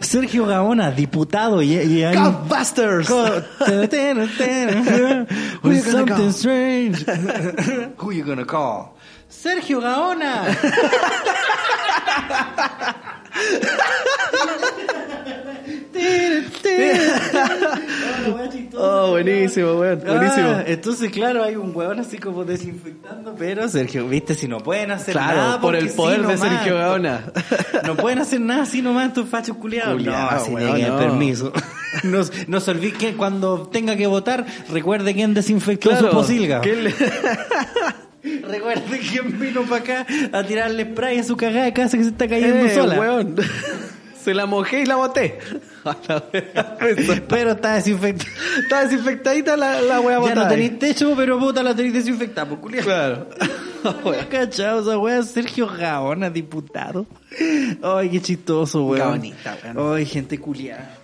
Sergio Gaona, diputado y, y hay...
Ghostbusters.
Co- ten, ten, ten.
Who you
With
gonna
something
call?
strange. Who you gonna call? Sergio Gaona.
Oh, buenísimo, weón. Buenísimo.
Ah, entonces, claro, hay un huevón así como desinfectando, pero Sergio, viste, si no pueden hacer
Claro,
nada.
por el poder
sí
de
nomás.
Sergio Gaona.
No pueden hacer nada así nomás estos fachos culiados. No, así
weón, no.
permiso. No, no se olvide que cuando tenga que votar, recuerde quién desinfectó su posilga.
¿Qué le-
Recuerde quién vino para acá a tirarle spray a su cagada de casa que se está cayendo
Eh,
sola.
weón. Se la mojé y la boté.
Pero está desinfectada.
Está desinfectadita la, la wea
Ya
botada
no
ahí.
tenéis techo, pero puta la tenéis desinfectada, pues culiao.
Claro.
Cachao, esa wea, Sergio Gaona, diputado. Ay, qué chistoso, weón.
Gaonita, weón.
Ay, gente culiada.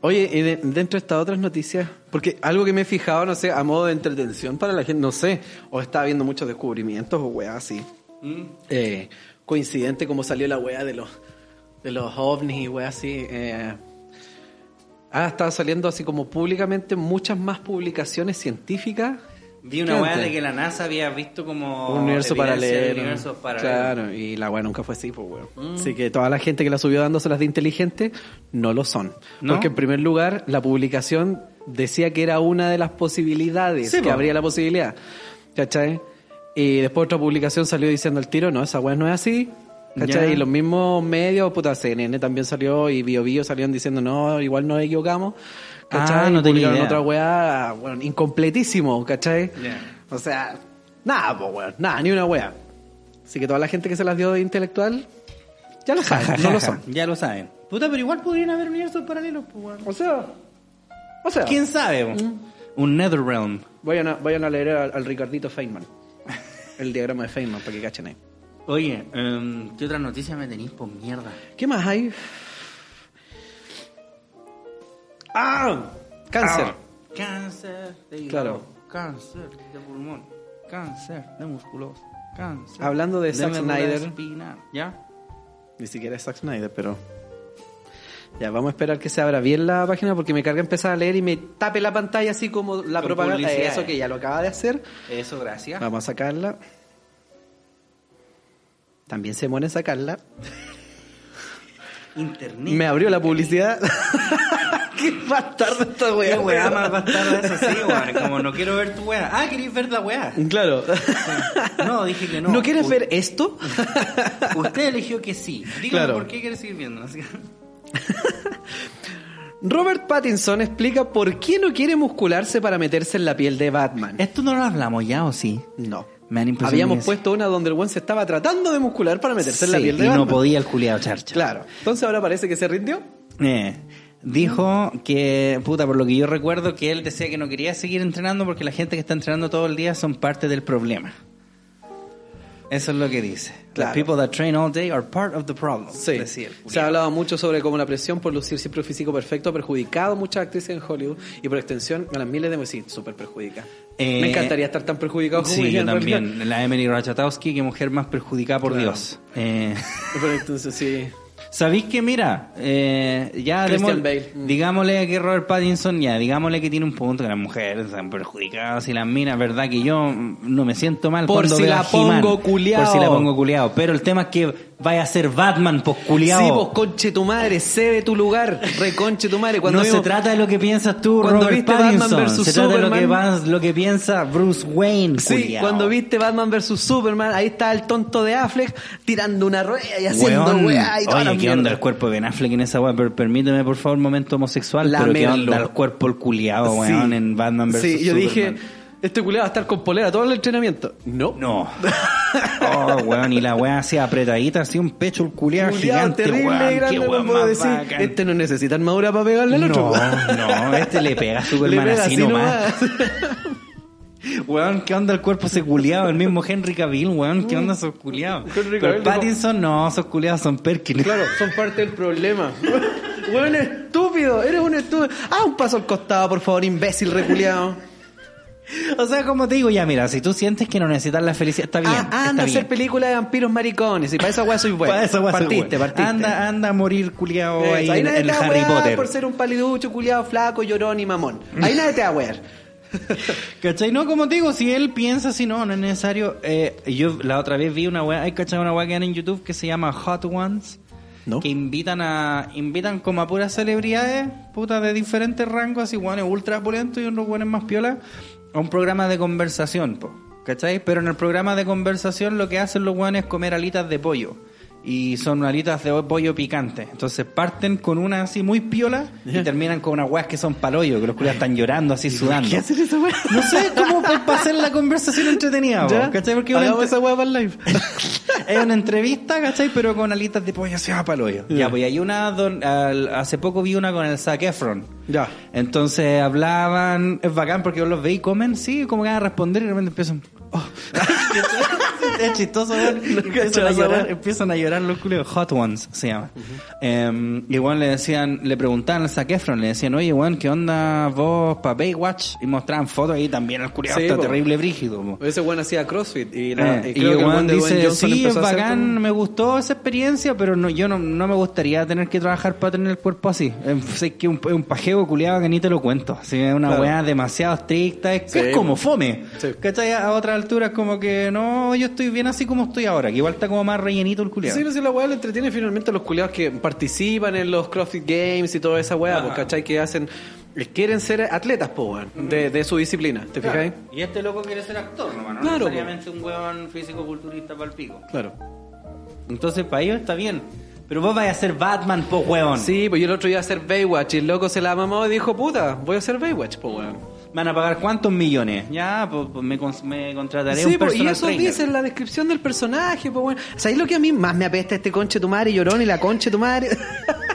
Oye, y de- dentro de estas otras noticias, porque algo que me he fijado, no sé, a modo de entretención para la gente, no sé, o estaba viendo muchos descubrimientos o weas así. Eh, coincidente como salió la wea de los, de los ovnis y weas así. Eh, ah, estaba saliendo así como públicamente muchas más publicaciones científicas.
Vi una
antes.
de que la NASA había visto como
Un universo paralelo.
universos paralelos.
Claro, y la weá nunca fue así, pues weón. Así que toda la gente que la subió dándoselas de inteligente, no lo son.
¿No?
Porque en primer lugar, la publicación decía que era una de las posibilidades,
Sí,
que
po.
habría la posibilidad. ¿Cachai? Y después otra publicación salió diciendo al tiro, no, esa weá no es así. ¿Cachai? Y los mismos medios, puta, CNN también salió y Bio Bio salieron diciendo, no, igual nos equivocamos. ¿Cachai?
Ah, no tenía idea.
otra weá, bueno, incompletísimo, ¿cachai?
Ya.
O sea, nada, pues, weón. Nada, ni una wea. Así que toda la gente que se las dio de intelectual, ya lo saben, no lo son.
Ya lo saben. Puta, pero igual podrían haber universos paralelos, pues, weón.
O sea, o sea,
¿Quién sabe? weón? Un Netherrealm.
vayan a, vayan a leer al, al Ricardito Feynman. El diagrama de Feynman, para que cachen ahí.
Oye, em, ¿qué otra noticia me tenéis por mierda?
¿Qué más hay? ¡Ah! Cáncer.
Ah, cáncer de hígado.
Claro.
Cáncer de pulmón. Cáncer de músculos. Cáncer.
Hablando de Zack
médula
Snyder.
espinal. ¿Ya?
Ni siquiera es Zack Snyder, pero... Ya, vamos a esperar que se abra bien la página porque me carga empezar a leer y me tape la pantalla así como la
Con
propaganda. Eso que ya lo acaba de hacer.
Eso, gracias.
Vamos a sacarla. También se muere en sacarla.
Internet.
Me abrió la publicidad. Qué bastardo esta
Qué
weá.
weá más bastarda eso, sí, weón. Como no quiero ver tu weá. Ah, ¿queréis ver la weá?
Claro.
No, dije que no.
¿No, quieres
U-
ver esto?
Usted eligió que sí. Dígame
Claro.
por qué quiere seguir viendo. Así-
Robert Pattinson explica por qué no quiere muscularse para meterse en la piel de Batman.
¿Esto no lo hablamos ya o sí?
No.
Me han
Habíamos puesto una donde el buen se estaba tratando de muscular para meterse en la piel de
y
Batman.
no podía el culiado charcha.
Claro. Entonces ahora parece que se rindió.
Eh, dijo que, puta, por lo que yo recuerdo, que él decía que no quería seguir entrenando porque la gente que está entrenando todo el día son parte del problema. Eso es lo que dice.
Claro.
The people that train all day are part of the problem.
Sí.
decía
Se ha hablado mucho sobre cómo la presión por lucir siempre un físico perfecto ha perjudicado a muchas actrices en Hollywood y por extensión a las miles de sí, súper perjudica.
Eh,
Me encantaría estar tan perjudicado como
Sí, yo también. La Emily Ratajkowski, que mujer más perjudicada por
Claro.
Dios. Eh,
Pero entonces sí.
¿Sabéis que, mira, eh, ya
Christian
demos-
Bale. Mm.
digámosle que Robert Pattinson, ya, digámosle que tiene un punto, que las mujeres están perjudicadas y las minas, verdad que yo no me siento mal
Por
cuando
si
veo
la
a
pongo culiao.
Por si la pongo culiao. Pero el tema es que vaya a ser Batman, pues culiao.
Sí, vos conche tu madre, cede tu lugar, reconche tu madre. Cuando
no
vimos-
se trata de lo que piensas tú,
Cuando
Robert
viste Batman
Pattinson.
versus
se trata de lo que, lo que piensa Bruce Wayne,
Sí,
culiao.
cuando viste Batman vs Superman, ahí está el tonto de Affleck tirando una rueda y haciendo weá y toda la
¿qué
mierda.
onda el cuerpo de Ben Affleck en esa weá? Pero permíteme, por favor, un momento homosexual.
La
pero ¿qué onda el cuerpo el culiado, weón,
Sí.
en Batman vs.
Sí, yo
Superman?
dije, este culiado va a estar con polera todo el entrenamiento. No.
No. Oh, weón, y la weá así apretadita, así un pecho el culiado gigante,
terrible,
weón.
grande, no
weón
puedo decir.
bacán.
Este no necesita armadura para pegarle al otro.
No, no, este le pega a
Le
Superman
pega
así
así
nomás.
nomás.
Weón, ¿qué onda el cuerpo ese culiado? El mismo Henry Cavill, weón, ¿qué onda esos culiados?
Henry
Pero Pattinson, no, esos culiados son Perkins.
Claro, son parte del problema. Weón estúpido, eres un estúpido. Ah, un paso al costado, por favor, imbécil reculeado.
O sea, como te digo, ya mira, si tú sientes que no necesitas la felicidad, está bien.
Ah,
está
anda a
bien.
hacer películas de vampiros maricones. Y para esa weá soy bueno.
Para esa weá soy
partiste,
bueno.
partiste.
Anda, anda a morir culiado ahí
ahí
en,
nadie
en
te va a
Harry
wear
Potter.
por ser un paliducho, culiado, flaco, llorón y mamón. Ahí nadie te va a wear.
¿Cachai? No, como te digo, si él piensa si no, no es necesario. Eh, yo la otra vez vi una weá, hay cachai una weá que hay en YouTube que se llama Hot Ones.
¿No?
Que invitan a, invitan como a puras celebridades, putas de diferentes rangos, así guanes ultra pulentos y unos guanes más piola, a un programa de conversación, po, ¿cachai? Pero en el programa de conversación lo que hacen los guanes es comer alitas de pollo. Y son alitas de pollo picante. Entonces parten con una así muy piola y terminan con unas weas que son palollo, que los culiados están llorando así sudando.
¿Qué hacen esa weá?
No sé, como para hacer la conversación entretenida,
¿Ya?
¿cachai? Porque entre-
esa weá para el live.
es una entrevista, ¿cachai? Pero con alitas de pollo así a paloyo. Ya, pues hay una, don- hace poco vi una con el Zac Efron.
Ya.
Entonces hablaban, es bacán porque vos los y comen, sí, como que van a responder y de repente empiezan. "Oh". es chistoso, empiezan, a llorar, empiezan a llorar los culeos. Hot Ones se llama. Eh, igual le decían, le preguntaban al Zac Efron, le decían, oye, weón, ¿qué onda vos para Baywatch? Y mostraban fotos ahí también el culeado
Sí,
está
po.
terrible brígido. po.
Ese weón hacía CrossFit y, la,
Eh,
y
y
creo que el de
dice, sí, es bacán,
como-
me gustó esa experiencia, pero no, yo no, no me gustaría tener que trabajar para tener el cuerpo así. Eh, sé que un, es un pajeo culiado que ni te lo cuento. Así, es una
Claro.
weá demasiado estricta, es,
Sí,
es como fome.
Sí.
¿Cachai? A otras alturas como que no, yo estoy bien así como estoy ahora, que igual está como más rellenito el culiado.
Sí, no sé, la weá le entretiene finalmente a los culiados que participan en los CrossFit Games y toda esa weá, pues, ¿cachai? Que hacen, eh, quieren ser atletas, po, weón, de, de su disciplina, ¿te
Claro.
fijáis?
Y este loco quiere ser actor, nomás, no
Claro, po.
necesariamente un weón físico-culturista para el pico.
Claro.
Entonces para ellos está bien. Pero vos vais a ser Batman, po weón.
Sí, pues yo el otro iba a hacer Baywatch y el loco se la mamó y dijo, puta, voy a hacer Baywatch, po, weón.
¿Me van a pagar cuántos millones? Ya, pues, pues me, me contrataré
Sí,
un
y
personal
eso
trainer.
dice en la descripción del personaje, pues bueno. ¿Sabéis lo que a mí más me apesta este conche tu madre llorón y la conche tu madre?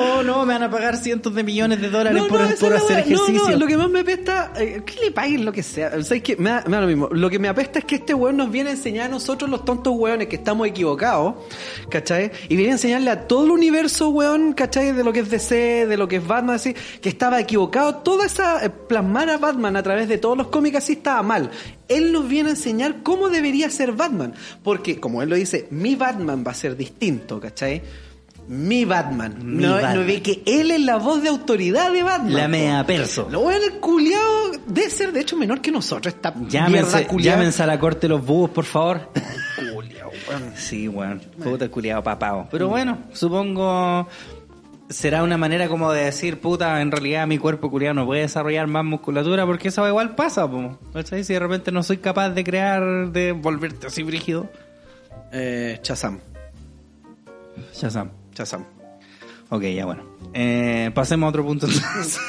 Oh, no, me van a pagar cientos de millones de dólares por, por
es
hacer ejercicio.
No, no, lo que más me apesta, eh, que le paguen lo que sea. ¿Sabes qué? Me da, me da lo mismo. Lo que me apesta es que este weón nos viene a enseñar a nosotros, los tontos weones, que estamos equivocados, ¿cachai? Y viene a enseñarle a todo el universo, weón, ¿cachai? De lo que es DC, de lo que es Batman, así, que estaba equivocado. Toda esa eh, plasmar a Batman a través de todos los cómics así estaba mal. Él nos viene a enseñar cómo debería ser Batman. Porque, como él lo dice, mi Batman va a ser distinto, ¿cachai? Mi Batman.
Mi
no,
Batman.
no ve que él es la voz de autoridad de Batman.
La mea perso.
Lo bueno, el culiao debe ser de hecho menor que nosotros. Esta
Llámense,
culiao.
llámense a la corte los búhos, por favor. Sí, weón. Puta culiado papao. Pero bueno, supongo será una manera como de decir, puta, en realidad mi cuerpo culiado no puede desarrollar más musculatura porque eso igual pasa, po. ¿Cachai? Si de repente no soy capaz de crear, de volverte así brígido.
Eh, Chazam.
Shazam.
Chazam.
Ok, ya bueno. Eh, pasemos a otro punto entonces.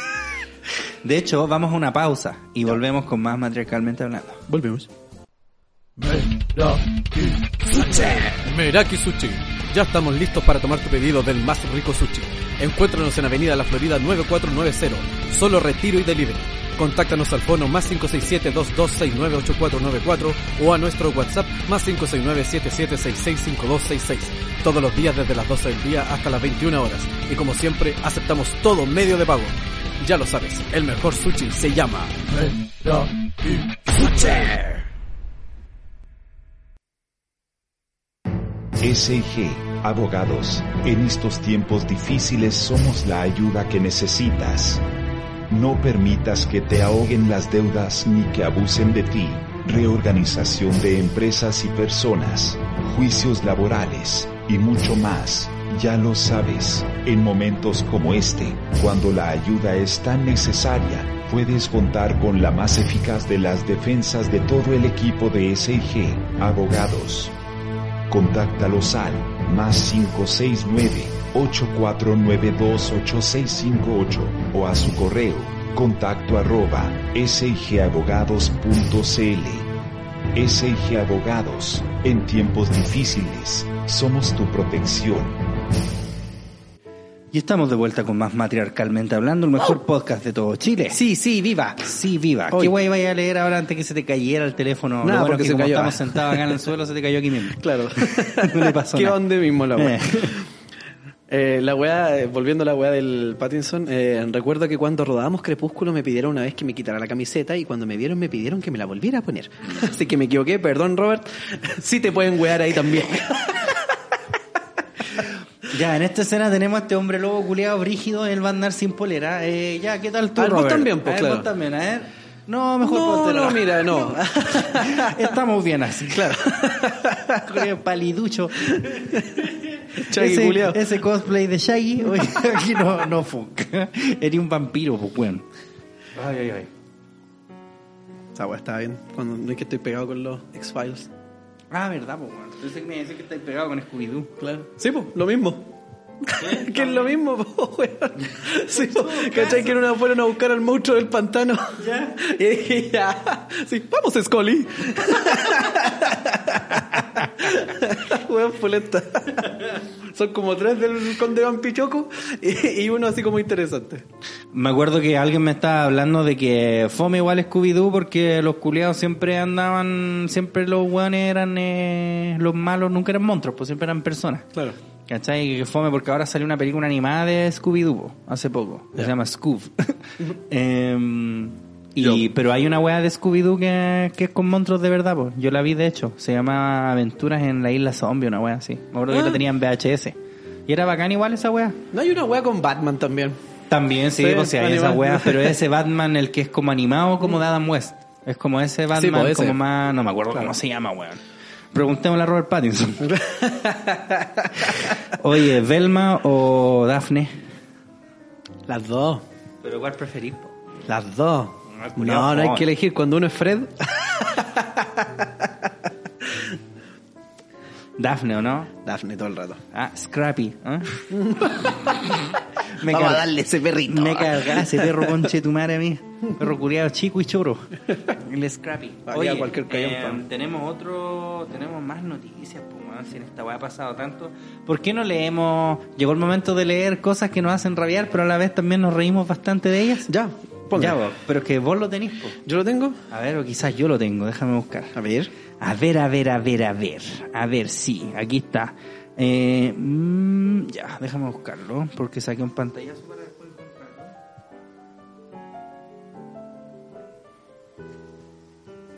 De hecho, vamos a una pausa y volvemos con más matriarcalmente hablando.
Volvemos.
Meraki Sushi. Ya estamos listos para tomar tu pedido del más rico sushi. Encuéntranos en Avenida La Florida 9490. Solo retiro y delivery. Contáctanos al fono más 567-2269-8494 o a nuestro WhatsApp más 569-7766-5266. Todos los días desde las 12 del día hasta las 21 horas. Y como siempre, aceptamos todo medio de pago. Ya lo sabes, el mejor sushi se llama Meraki Sushi.
SIG, abogados, en estos tiempos difíciles somos la ayuda que necesitas. No permitas que te ahoguen las deudas ni que abusen de ti. Reorganización de empresas y personas, juicios laborales y mucho más. Ya lo sabes, en momentos como este, cuando la ayuda es tan necesaria, puedes contar con la más eficaz de las defensas de todo el equipo de SIG, abogados. Contáctalos al más 569-8492-8658 o a su correo contacto arroba sigabogados.cl. SIG Abogados, en tiempos difíciles, somos tu protección.
Y estamos de vuelta con más matriarcalmente hablando, el mejor podcast de todo Chile.
Sí, sí, viva.
Sí, viva.
Hoy.
¿Qué guay vaya a leer ahora antes que se te cayera el teléfono?
Nada,
bueno
porque
que
se
como
cayó.
estamos sentados acá en el suelo, se te cayó aquí mismo.
Claro.
No le pasó
¿Qué
nada.
onda mismo la weá?
Eh.
Eh, la weá, eh, volviendo a la weá del Pattinson, eh, recuerdo que cuando rodábamos Crepúsculo me pidieron una vez que me quitara la camiseta y cuando me vieron me pidieron que me la volviera a poner. Así que me equivoqué, perdón Robert. Sí te pueden wear ahí también.
Ya, en esta escena tenemos a este hombre lobo culeado brígido, él va a andar sin polera. Eh, ya, ¿qué tal tú,
A ver, vos
Robert?
también, pues,
A ver,
claro.
vos también, a ver. No, mejor
No, no, mira, no.
Estamos bien así.
Claro.
Paliducho.
Shaggy
ese,
culiao.
ese cosplay de Shaggy, oye, aquí no, no funca. Eres un vampiro, pues, weón. Ay, ay, ay.
Esa weá estaba bien. Cuando no es que estoy pegado con los X-Files.
Ah, verdad, pues, weón. Que me decía que estáis pegado con Scooby-Doo.
Claro. Sí, pues, lo mismo. Que es lo mismo, po, weón. Sí, po. ¿Cachai? Que una fueron a buscar al monstruo del pantano.
Ya.
Y dije, ya. Sí, vamos, Scully. Weón. Son como tres del Conde Van Pichoco y, y uno así como interesante.
Me acuerdo que alguien me estaba hablando de que fome igual Scooby-Doo porque los culiados siempre andaban, siempre los weones eran eh, los malos, nunca eran monstruos, pues siempre eran personas.
Claro.
¿Cachai? Que fome porque ahora salió una película animada de Scooby-Doo po, hace poco. que. Se llama Scoob. Em, y, pero hay una weá de Scooby-Doo que, que es con monstruos de verdad, pues. Yo la vi de hecho. Se llama Aventuras en la Isla Zombie, una weá así. Me acuerdo que
Ah.
la tenía en VHS. Y era bacán igual esa weá.
No hay una wea con Batman también.
También, sí,
Sí,
pues sí, hay esa weá, pero ese Batman, el que es como animado como de Adam West. Es como ese Batman,
pues, ese.
como más, no me acuerdo
Claro.
cómo se llama, weón. Preguntémosle a Robert Pattinson. Oye, ¿Velma o Daphne?
Las dos.
¿Pero cuál preferís? po?
Las dos.
Ah, culiao,
No, no hay que elegir. Cuando uno es Fred,
Daphne, ¿o no?
Daphne todo el rato.
Ah, Scrappy. ¿eh?
Vamos a darle ese perrito.
Me carga ese perro conche tu madre a mí. Perro curiado chico y choro. El Scrappy.
Valía cualquier
eh, tenemos otro, tenemos más noticias, pues, weón, si en esta weá ha pasado tanto. ¿Por qué no leemos? Llegó el momento de leer cosas que nos hacen rabiar, pero a la vez también nos reímos bastante de ellas.
Ya, ponga.
Ya, vos, pero es que vos lo tenés, po.
¿Yo lo tengo?
A ver, o quizás yo lo tengo, déjame buscar.
A ver.
A ver, a ver, a ver, a ver. A ver, sí, aquí está. Eh, mm, ya, déjame buscarlo, porque saqué un pantallazo para después encontrarlo.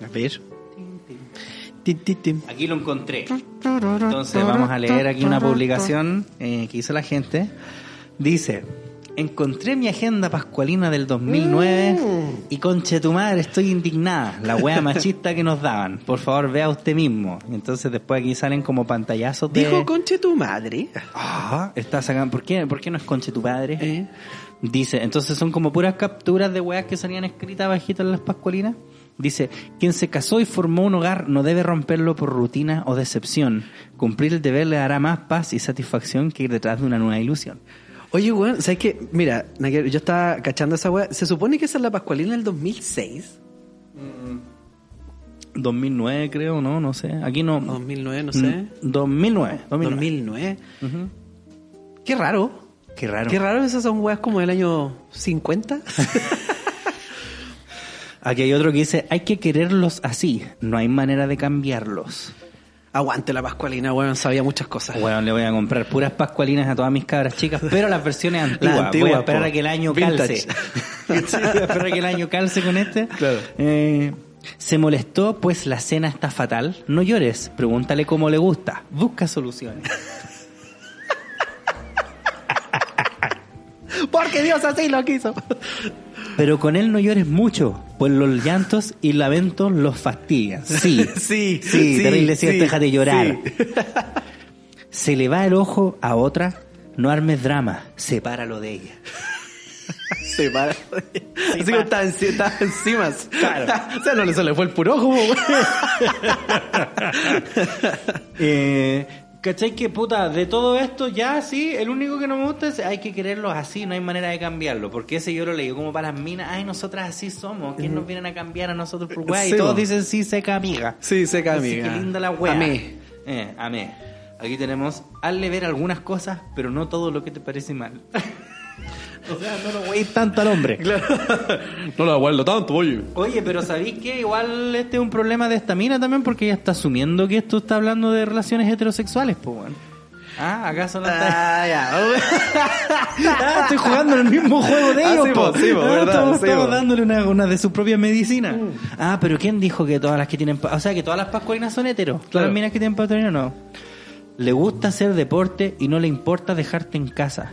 A ver.
Aquí lo encontré. Entonces vamos a leer aquí una publicación eh, que hizo la gente. Dice, encontré mi agenda pascualina del 2009 y conche tu madre, estoy indignada. La wea machista que nos daban. Por favor, vea usted mismo. Y entonces después aquí salen como pantallazos de...
Dijo conche tu madre.
Ah, está sacando... ¿Por qué, ¿Por qué no es conche tu padre?
Eh.
Dice, entonces son como puras capturas de weas que salían escritas bajitas en las pascualinas. Dice, quien se casó y formó un hogar no debe romperlo por rutina o decepción. Cumplir el deber le dará más paz y satisfacción que ir detrás de una nueva ilusión.
Oye, weón, ¿sabes qué? Mira, yo estaba cachando esa weá. Se supone que esa es la Pascualina del 2006.
2009 creo, no, no sé. Aquí no...
2009, no sé.
Mm, 2009. 2009.
2009.
Ujú.
Qué raro.
Qué raro.
Qué raro esas son weas como del año 50.
Aquí hay otro que dice, hay que quererlos así, no hay manera de cambiarlos.
Aguante la Pascualina, weón, sabía muchas cosas.
Bueno, le voy a comprar puras pascualinas a todas mis cabras chicas, pero las versiones antiguas.
antiguas,
voy a esperar
po.
a que el año calce. Sí, voy a esperar a que el año calce con este.
Claro.
Eh, se molestó, pues la cena está fatal. No llores, pregúntale cómo le gusta. Busca soluciones.
Porque Dios así lo quiso.
Pero con él no llores mucho, pues los llantos y lamentos los fastidian. Sí,
Sí,
sí,
sí,
terrible
sí,
déjate llorar.
sí.
Se le va el ojo a otra, no armes drama, sepáralo de ella.
Se para. Así que está, enci- está encima.
Claro.
o sea, no le- se le fue el puro ojo.
Eh, ¿Cachai que puta? De todo esto ya sí, el único que no me gusta es hay que quererlos así, no hay manera de cambiarlo. Porque ese yo lo leí como para las minas, ay, nosotras así somos, ¿quién nos vienen a cambiar a nosotros por weá?
Sí,
y todos dicen sí, seca amiga.
Sí, seca
Así
amiga.
que linda la weá.
Amé.
Eh, amé. Aquí tenemos, hazle ver algunas cosas, pero no todo lo que te parece mal. o sea, no lo weís tanto al hombre.
No lo aguardo tanto, oye.
Oye, pero ¿sabéis que igual este es un problema de esta mina también? Porque ella está asumiendo que esto está hablando de relaciones heterosexuales, pues, weón. Ah, ¿acaso no está...?
Ah, ya.
Ah, estoy jugando en el mismo juego de
Ah,
ellos,
sí,
po.
po, sí, po,
Ah,
verdad,
estamos,
sí,
estamos
po.
dándole una, una de su propia medicina. Ah, pero ¿quién dijo que todas las que tienen... O sea, que todas las pascualinas son heteros. Todas
Claro.
las minas que tienen patrona no. Le gusta hacer deporte y no le importa dejarte en casa.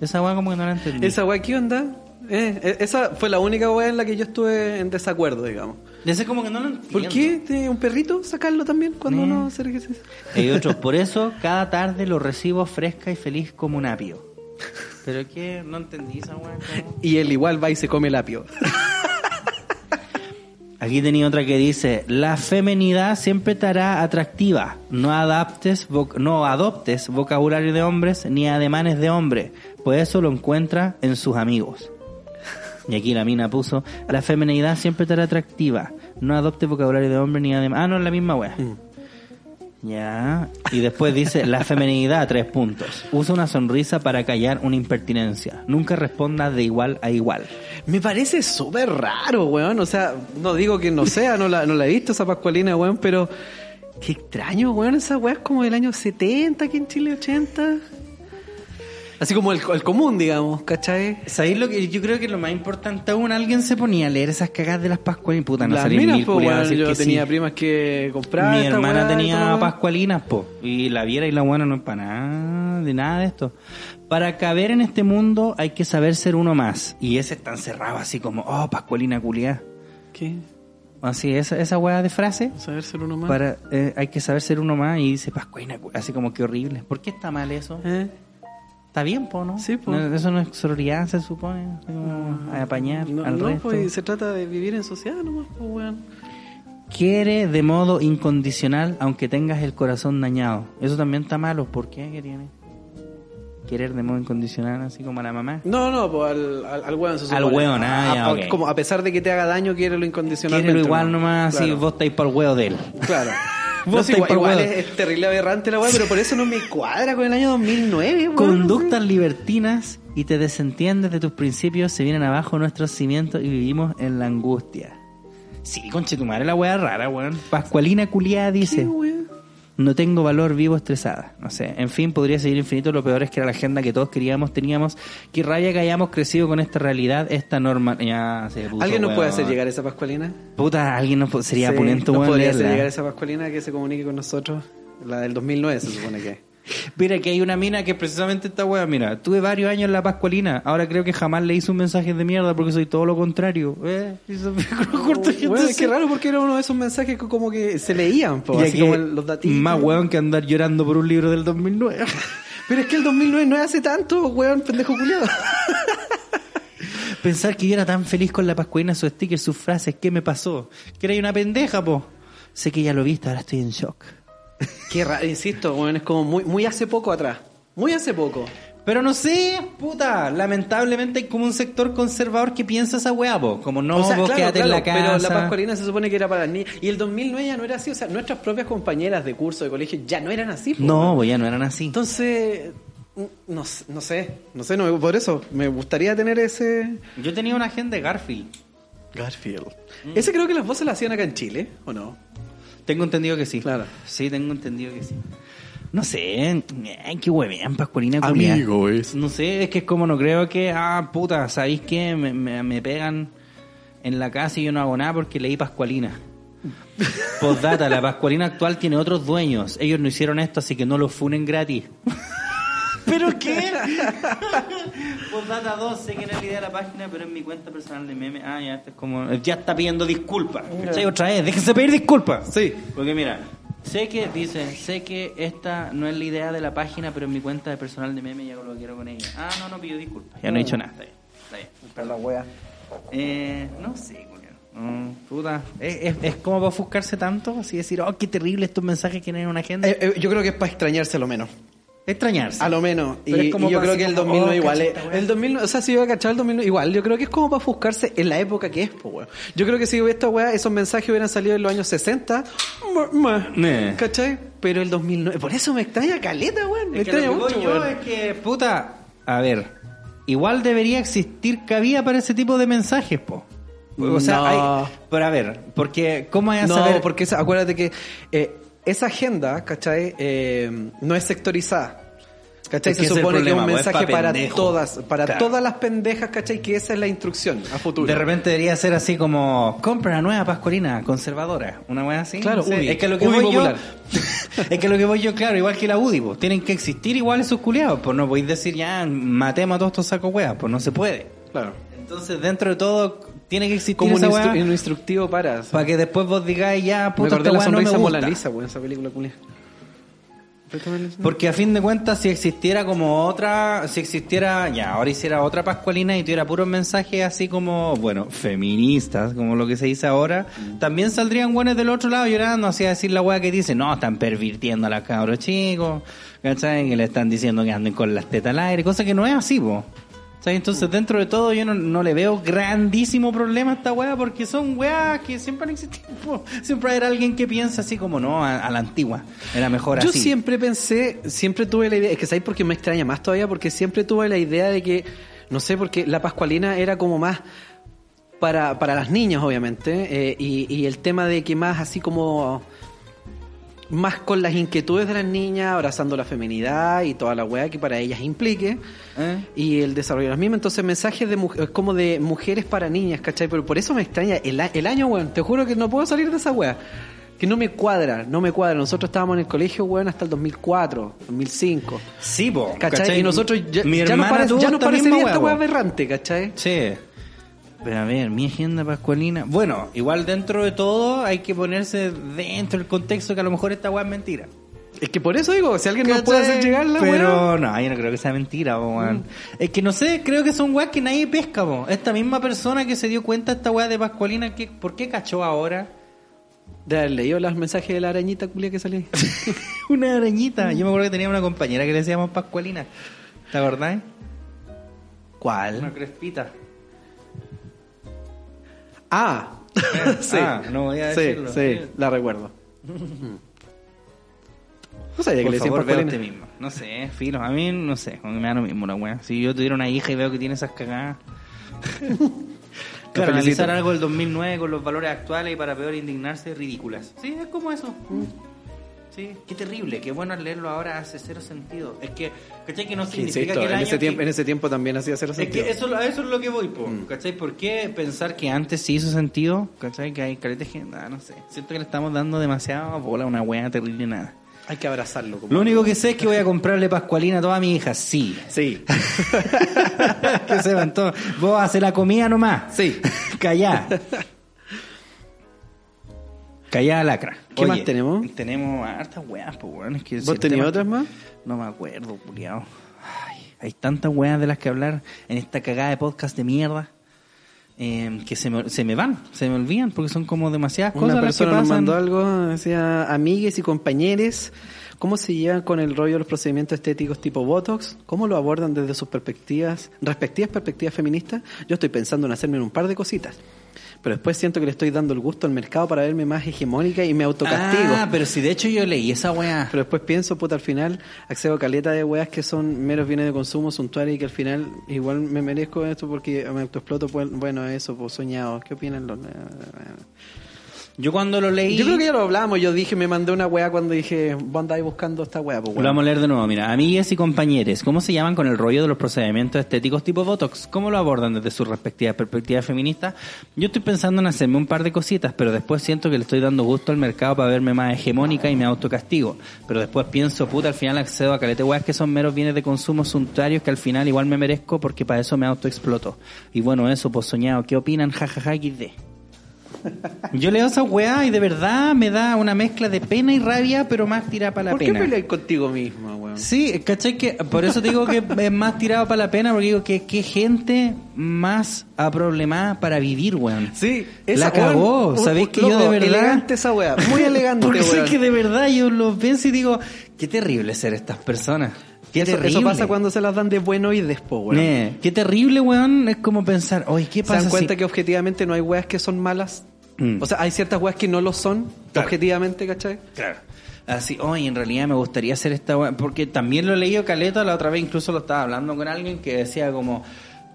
Esa weá como que no la entendí.
Esa weá, ¿qué onda? Eh, eh, esa fue la única weá en la que yo estuve en desacuerdo, digamos.
Ese como que no lo entiendo.
¿Por qué tiene un perrito sacarlo también cuando
Eh.
uno se ejercicia?
Hay otros, por eso cada tarde lo recibo fresca y feliz como un apio. Pero que no entendí esa weá.
Y él igual va y se come el apio.
Aquí tenía otra que dice, la femenidad siempre te hará atractiva, no adaptes, no adoptes vocabulario de hombres ni ademanes de hombre, pues eso lo encuentra en sus amigos. Y aquí la mina puso, la femenidad siempre te hará atractiva, no adoptes vocabulario de hombre ni ademanes... Ah, no, es la misma wea. Ya. Y después dice, la feminidad, tres puntos. Usa una sonrisa para callar una impertinencia. Nunca responda de igual a igual.
Me parece súper raro, weón. O sea, no digo que no sea, no la, no la he visto esa Pascualina, weón, pero qué extraño, weón. Esa weá es como del año 70 aquí en Chile, 80. Así como el, el común, digamos, ¿cachai?
¿Sabéis lo que yo creo que lo más importante aún? Alguien se ponía a leer esas cagadas de las Pascualinas y puta, no
Las minas,
mil
po,
decir
yo
que
tenía
sí.
primas que compraban.
Mi hermana tenía pascualinas, po, y la viera y la buena no es para nada, de nada de esto. Para caber en este mundo hay que saber ser uno más. Y ese está encerrado así como, oh, pascualina culiá.
¿Qué?
Así, esa, esa weá de frase.
Saber ser uno más.
Para, eh, hay que saber ser uno más y dice pascualina, cu- así como que horrible. ¿Por qué está mal eso?
¿Eh?
Está bien, po, ¿no?
Sí, po.
No, eso no es sororidad, se supone. como a apañar
No,
al
no,
resto.
pues se trata de vivir en sociedad nomás, pues, weón.
Quiere de modo incondicional aunque tengas el corazón dañado. Eso también está malo. ¿Por qué? ¿Qué tiene? Querer de modo incondicional, así como a la mamá.
No, no, pues al, al, al weón se
Al weón, ah,
A-
ya,
a-
ok.
Como a pesar de que te haga daño, quiere lo incondicionalmente.
Quiere igual nomás,
Claro.
vos estáis para el huevo de él.
Claro.
Vos
No, sí, igual es, es terrible aberrante la weá, pero por eso no me cuadra con el año 2009, weón.
Conductas libertinas y te desentiendes de tus principios, se vienen abajo nuestros cimientos y vivimos en la angustia. Sí, conche tu madre, la wea rara, weón. Pascualina culiada dice.
Weón.
No tengo valor vivo estresada. No sé. En fin, podría seguir infinito. Lo peor es que era la agenda que todos queríamos, teníamos. Qué rabia que hayamos crecido con esta realidad, esta norma. Ya se puso,
¿Alguien nos puede hacer llegar a esa Pascualina?
Puta, alguien nos sería
Sí,
punento,
¿nos
weón,
podría hacer llegar esa Pascualina que se comunique con nosotros? La del 2009 se supone que.
Mira, que hay una mina que es precisamente esta wea. Mira, tuve varios años en la Pascualina. Ahora creo que jamás le hice un mensaje de mierda porque soy todo lo contrario. Eh, corto,
Bueno, es
entonces-
que raro porque era uno de esos mensajes que como que se leían, po, así como los datitos.
Más weón que andar llorando por un libro del 2009.
Pero es que el 2009 no es hace tanto, weón, pendejo culiado.
Pensar que yo era tan feliz con la Pascualina, sus stickers, sus frases, ¿qué me pasó? Que era una pendeja, po. Sé que ya lo viste, ahora estoy en shock.
Qué raro, insisto, es como muy, muy hace poco atrás. Muy hace poco.
Pero no sé, puta, lamentablemente hay como un sector conservador que piensa esa weá, po. Como no,
o sea,
vos
claro,
quédate
claro,
en la casa.
pero la Pascualina se supone que era para las niñas. Y el 2009 ya no era así, o sea, nuestras propias compañeras de curso, de colegio, ya no eran así. po,
No, pues ya no eran así.
Entonces, no, no sé, no sé, no, por eso me gustaría tener ese...
Yo tenía una agenda de Garfield.
Garfield. Ese creo que las voces las hacían acá en Chile, ¿o no?
Tengo entendido que sí.
Claro.
Sí, tengo entendido que sí. No sé, ay, qué huevean, Pascualina culiá.
Amigo, es.
No sé, es que es como no creo que, ah, puta, ¿sabéis qué? Me, me, me pegan en la casa y yo no hago nada porque leí Pascualina. Postdata, la Pascualina actual tiene otros dueños. Ellos no hicieron esto, así que no lo funen gratis. ¿Pero qué? Postdata 2, sé que no es la idea de la página, pero en mi cuenta personal de meme. Ah, ya, esto es como. Ya está pidiendo disculpas. ¿Cachai? Otra vez, déjense pedir disculpas.
Sí.
Porque mira, sé que, dice, sé que esta no es la idea de la página, pero en mi cuenta de personal de meme ya hago lo que quiero con ella. Ah, no, no pido disculpas. Ya no he dicho nada, está bien. Está bien. Perdón. Eh, no sé, Julián. Mm, puta. Es, es, es como para ofuscarse tanto, así decir, oh, qué terrible estos mensajes que tienen en una agenda.
Eh, eh, yo creo que es para extrañarse lo menos.
Extrañarse.
A lo menos. Y,
Pero es como
y yo creo que el
como,
2009
oh,
igual es.
weá.
El 2009, o sea, si yo voy a cachar el 2009 igual, yo creo que es como para buscarse en la época que es, pues, weón. Yo creo que si esta weá, esos mensajes hubieran salido en los años 60, ma- ma,
Nee.
¿cachai? Pero el 2009, por eso me extraña caleta, weón. Me
Es que lo
extraña
que
mucho,
yo
weón.
es que, puta, a ver, igual debería existir cabida para ese tipo de mensajes, po. O sea,
No.
hay, pero a ver, porque ¿cómo hay a
No,
saber?
porque acuérdate que eh, esa agenda, ¿cachai? Eh, no es sectorizada. ¿Cachai?
Es que
Se
ese es el
supone que es un
pues, es
mensaje
pa'
para todas, para
Claro.
todas las pendejas, ¿cachai? Que esa es la instrucción a futuro.
De repente debería ser así como compra la nueva pascualina conservadora, una wea así.
Claro, UDI.
es que lo que voy
popular.
yo, es que lo que voy yo, claro, igual que la UDI, pues, tienen que existir igual esos culiados, pues no podéis decir ya matemos a todos estos sacos weas, pues no se puede.
Claro.
Entonces dentro de todo tiene que existir
Como un,
esa
instru-
wea
un instructivo para.
para que después vos digáis ya
me
puta
acordé
esta
la
no me gusta.
Mona Lisa, weón, esa película culia.
Porque a fin de cuentas, si existiera como otra, si existiera, ya, ahora hiciera otra Pascualina y tuviera puros mensajes así como, bueno, feministas, como lo que se dice ahora, también saldrían buenos del otro lado llorando, así a decir la weá que dice, no, están pervirtiendo a las cabros chicos, ¿cachai? Que le están diciendo que anden con las tetas al aire, cosa que no es así, po. ¿Cachai? Entonces, dentro de todo, yo no, no le veo grandísimo problema a esta weá porque son weas que siempre han existido. Siempre hay alguien que piensa así como, no, a, a la antigua. Era mejor
Yo
así.
siempre pensé, siempre tuve la idea, es que ¿sabéis por qué me extraña más todavía? Porque siempre tuve la idea de que, no sé, porque la Pascualina era como más para, para las niñas, obviamente, eh, y, y el tema de que más así como más con las inquietudes de las niñas, abrazando la feminidad y toda la weá que para ellas implique,
¿Eh?
y el desarrollo de las mismas. Entonces, mensajes de mu- como de mujeres para niñas, ¿cachai? Pero por eso me extraña el, el año, weón. Te juro que no puedo salir de esa weá. Que no me cuadra, no me cuadra. Nosotros estábamos en el colegio, weón, hasta el 2004, 2005.
Sí, po.
¿Cachai? Y nosotros ya,
Mi
ya nos,
tuvo
ya nos
esta misma
parecería esta
weá,
aberrante, ¿cachai?
Sí. Pero a ver, mi agenda pascualina. Bueno, igual dentro de todo hay que ponerse dentro del contexto que a lo mejor esta weá es mentira.
Es que por eso digo, si alguien nos puede hacer llegar la
Pero
weá.
no, yo no creo que sea mentira, weón. Es que no sé, creo que son weas que nadie pesca, po. Esta misma persona que se dio cuenta esta weá de Pascualina, que, ¿por qué cachó ahora?
De haber leído los mensajes de la arañita culia que salió ahí.
una arañita. Yo me acuerdo que tenía una compañera que le decíamos Pascualina. ¿Te acordás? Una
¿Cuál?
crespita.
Ah, sí.
Ah, no voy a
sí,
decirlo.
sí, la recuerdo. No sabía que
Por
le decían
favor, usted mismo. No sé, filo. A mí, no sé. A mí me da lo mismo la wea. Si yo tuviera una hija y veo que tiene esas cagadas... Claro,
felicito.
analizar algo del 2009 con los valores actuales y para peor indignarse, ridículas. Sí, es como eso. Sí, qué terrible, qué bueno leerlo ahora hace cero sentido. Es que, ¿cachai? Que no significa
insisto,
que el
en
año
ese,
que-
tiempo, en ese tiempo también hacía cero
Es
sentido.
que eso, a eso es lo que voy, po, ¿cachai? ¿Por qué pensar que antes sí hizo sentido? ¿Cachai? Que hay caretes que, ah, no sé. Siento que le estamos dando demasiado bola una wea terrible nada.
Hay que abrazarlo. Como...
Lo único que sé es que voy a comprarle pascualina a toda mi hija, sí.
Sí,
que sepan todos. Vos haces la comida nomás.
sí.
Callá. Callá lacra.
¿Qué más tenemos?
Tenemos hartas weas, pues weón. Es que
¿Vos tenías otras más?
No me acuerdo, culiao. Ay, hay tantas weas de las que hablar en esta cagada de podcast de mierda. eh, que se me, se me van, se me olvidan porque son como demasiadas cosas
Una
las que
persona nos
pasan.
mandó algo, decía, amigues y compañeros, ¿cómo se llevan con el rollo de los procedimientos estéticos tipo Botox? ¿Cómo lo abordan desde sus perspectivas, respectivas perspectivas feministas? Yo estoy pensando en hacerme un par de cositas, pero después siento que le estoy dando el gusto al mercado para verme más hegemónica y me autocastigo.
Ah, pero si de hecho yo leí esa wea.
Pero después pienso, puta, al final accedo a caleta de weas que son meros bienes de consumo suntuarios y que al final igual me merezco esto porque me autoexploto. pues, Bueno, eso, pues soñado. ¿Qué opinan los.?
Yo cuando lo leí...
Yo creo que ya lo hablamos. Yo dije, me mandé una wea cuando dije, vos andáis buscando esta wea, pues
Lo vamos a leer de nuevo, mira. Amigas y compañeros, ¿cómo se llaman con el rollo de los procedimientos estéticos tipo Botox? ¿Cómo lo abordan desde sus respectivas perspectivas feministas? Yo estoy pensando en hacerme un par de cositas, pero después siento que le estoy dando gusto al mercado para verme más hegemónica y me autocastigo. Pero después pienso, puta, al final accedo a calete weas que son meros bienes de consumo suntuarios que al final igual me merezco porque para eso me autoexploto. Y bueno, eso, pues soñado. ¿Qué opinan? Jajaja, XD. Yo leo esa weá y de verdad me da una mezcla de pena y rabia, pero más tirada para la
¿Por qué
pena.
peleáis contigo misma, weón?
Sí, ¿cachai? Que por eso digo que es más tirado para la pena, porque digo que qué gente más aproblemada para vivir, weón.
Sí,
la cagó. ¿Sabéis que yo de verdad...
Elegante esa wea, muy elegante,
Porque sé
weón.
que de verdad yo los pienso y digo, qué terrible ser estas personas. Qué
Eso,
terrible.
eso pasa cuando se las dan de bueno y después, weón.
Ne, qué terrible, weón. Es como pensar, oye, ¿qué
Se
pasa
dan cuenta
si-
que objetivamente no hay weas que son malas.
Mm.
O sea, hay ciertas weas que no lo son,
Claro.
objetivamente, ¿cachai?
Claro. Así, oye, en realidad me gustaría hacer esta weá, porque también lo he leído caleta, la otra vez incluso lo estaba hablando con alguien que decía como,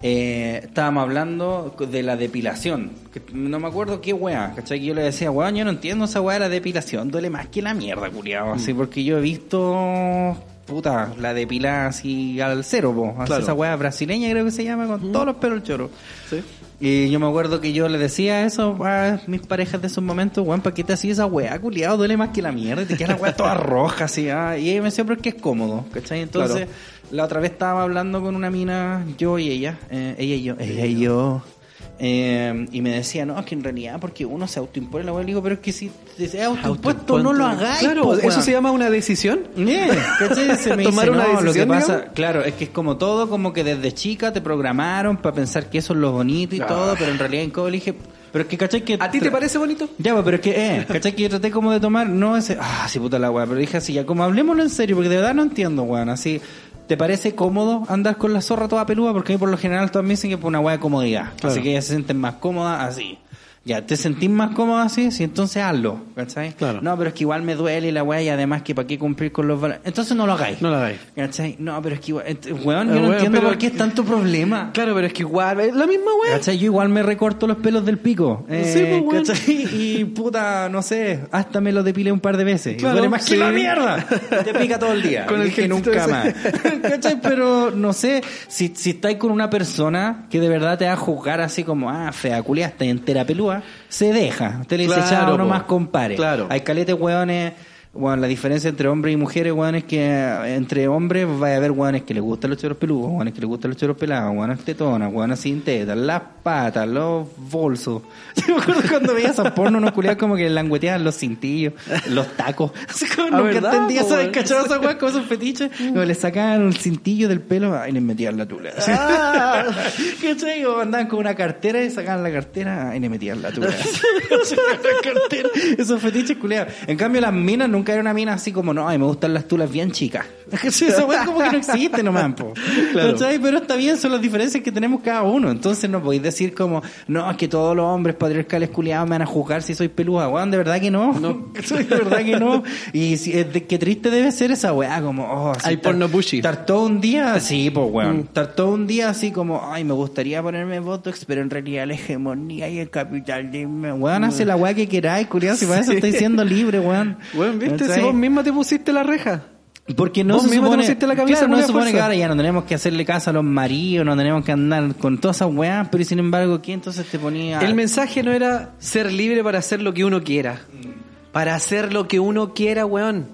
eh, estábamos hablando de la depilación, que no me acuerdo qué weá, ¿cachai? Que yo le decía, weón, yo no entiendo esa weá de la depilación, duele más que la mierda, culiado, así, porque yo he visto, puta, la depilada así al cero, po,
Claro.
esa weá brasileña creo que se llama, con todos los pelos choro.
Sí.
Y yo me acuerdo que yo le decía eso a mis parejas de esos momentos, weón, ¿para qué te hacías esa weá, culiado? Duele más que la mierda, y te queda la weá toda roja, así, ah. Y ella me decía, pero es que es cómodo, ¿cachai? Entonces,
Claro.
la otra vez estaba hablando con una mina, yo y ella, eh, ella y yo, ella y yo, eh, y me decía, no, es que en realidad, porque uno se autoimpone la weá, le digo, pero es que si te autoimpuesto, no lo hagáis,
Claro,
po,
eso se llama una decisión.
¿cachai? Se me
Tomar
dice,
una
no, lo que
decisión,
pasa,
digamos.
claro, es que es como todo, como que desde chica te programaron para pensar que eso es lo bonito y
Ah.
todo, pero en realidad en le dije, pero es que, ¿cachai? Que
¿A ti te parece bonito?
Ya, pero es que, eh, ¿cachai? Que yo traté como de tomar, no ese, ah, sí puta la weá, pero dije así, ya como hablemoslo en serio, porque de verdad no entiendo, weón, así, ¿te parece cómodo andar con la zorra toda peluda? Porque a mí por lo general todas me dicen que es por una weá de comodidad.
Claro.
Así que ellas se sienten más cómodas así. Ya, ¿te sentís más cómoda así? Sí, entonces hazlo, ¿cachai?
Claro.
No, pero es que igual me duele y la weá y además que para qué cumplir con los valores. Entonces no lo hagáis.
No lo hagáis.
¿Cachai? No, pero es que igual, weón, yo
Ah,
no
weón,
entiendo por qué es tanto problema.
Claro, pero es que igual, es la misma weá.
¿Cachai? Yo igual me recorto los pelos del pico. Eh,
Sí, pues, weón.
¿cachai? Y puta, no sé, hasta me lo depilé un par de veces.
Claro,
y duele más
sí.
que la mierda. Te pica todo el día.
Con el
que nunca
ese.
más. ¿Cachai? Pero no sé, si, si estáis con una persona que de verdad te va a juzgar así como, ah, fea, culia, está entera se deja. Usted le dice,
Claro,
chao,
po.
no más compare.
Claro.
Hay caletes hueones. Bueno, la diferencia entre hombres y mujeres, weón, es que eh, entre hombres va a haber weones que les gustan los choros peludos, weones que les gustan los choros pelados, weones tetonas, weones sin tetas, las patas, los bolsos. Yo me acuerdo cuando veía esos porno, unos culiados como que langueteaban los cintillos, los tacos. Así como
Ah,
nunca
¿verdad,
entendía
weón?
¿cachai? Esas weas como esos fetiches, como le sacaban un cintillo del pelo y les metían la tula.
Ah.
¿Cachai? O andaban con una cartera y sacaban la cartera y le metían la tula. Cartera. Esos fetiches culiados. En cambio, las minas nunca era una mina así como, no, ay, me gustan las tulas bien chicas. Esa wea como que no existe nomás, po.
Claro.
Pero está bien, son las diferencias que tenemos cada uno. Entonces no podéis decir como, no, es que todos los hombres patriarcales culiados me van a juzgar si soy peluda. Weón, de verdad que no.
No.
De verdad que no. Y si, es de- qué triste debe ser esa weá, como, oh, así
Hay porno pushy.
Estar todo un día, sí, pues weón.
Mm.
Estar todo un día así como, ay, me gustaría ponerme Botox, pero en realidad la hegemonía y el capitalismo. Weón, hace la weá que queráis, curioso, si para eso estáis siendo libre, weón.
Weón, Si vos misma te pusiste la reja.
Porque no
Vos
se
mismo te
supone,
pusiste la camisa
claro, no se supone
fuerza.
que ahora ya no tenemos que hacerle caso a los maridos, no tenemos que andar con todas esas weas, pero sin embargo, ¿quién entonces te ponía?
El mensaje no era ser libre para hacer lo que uno quiera. Para hacer lo que uno quiera, weón.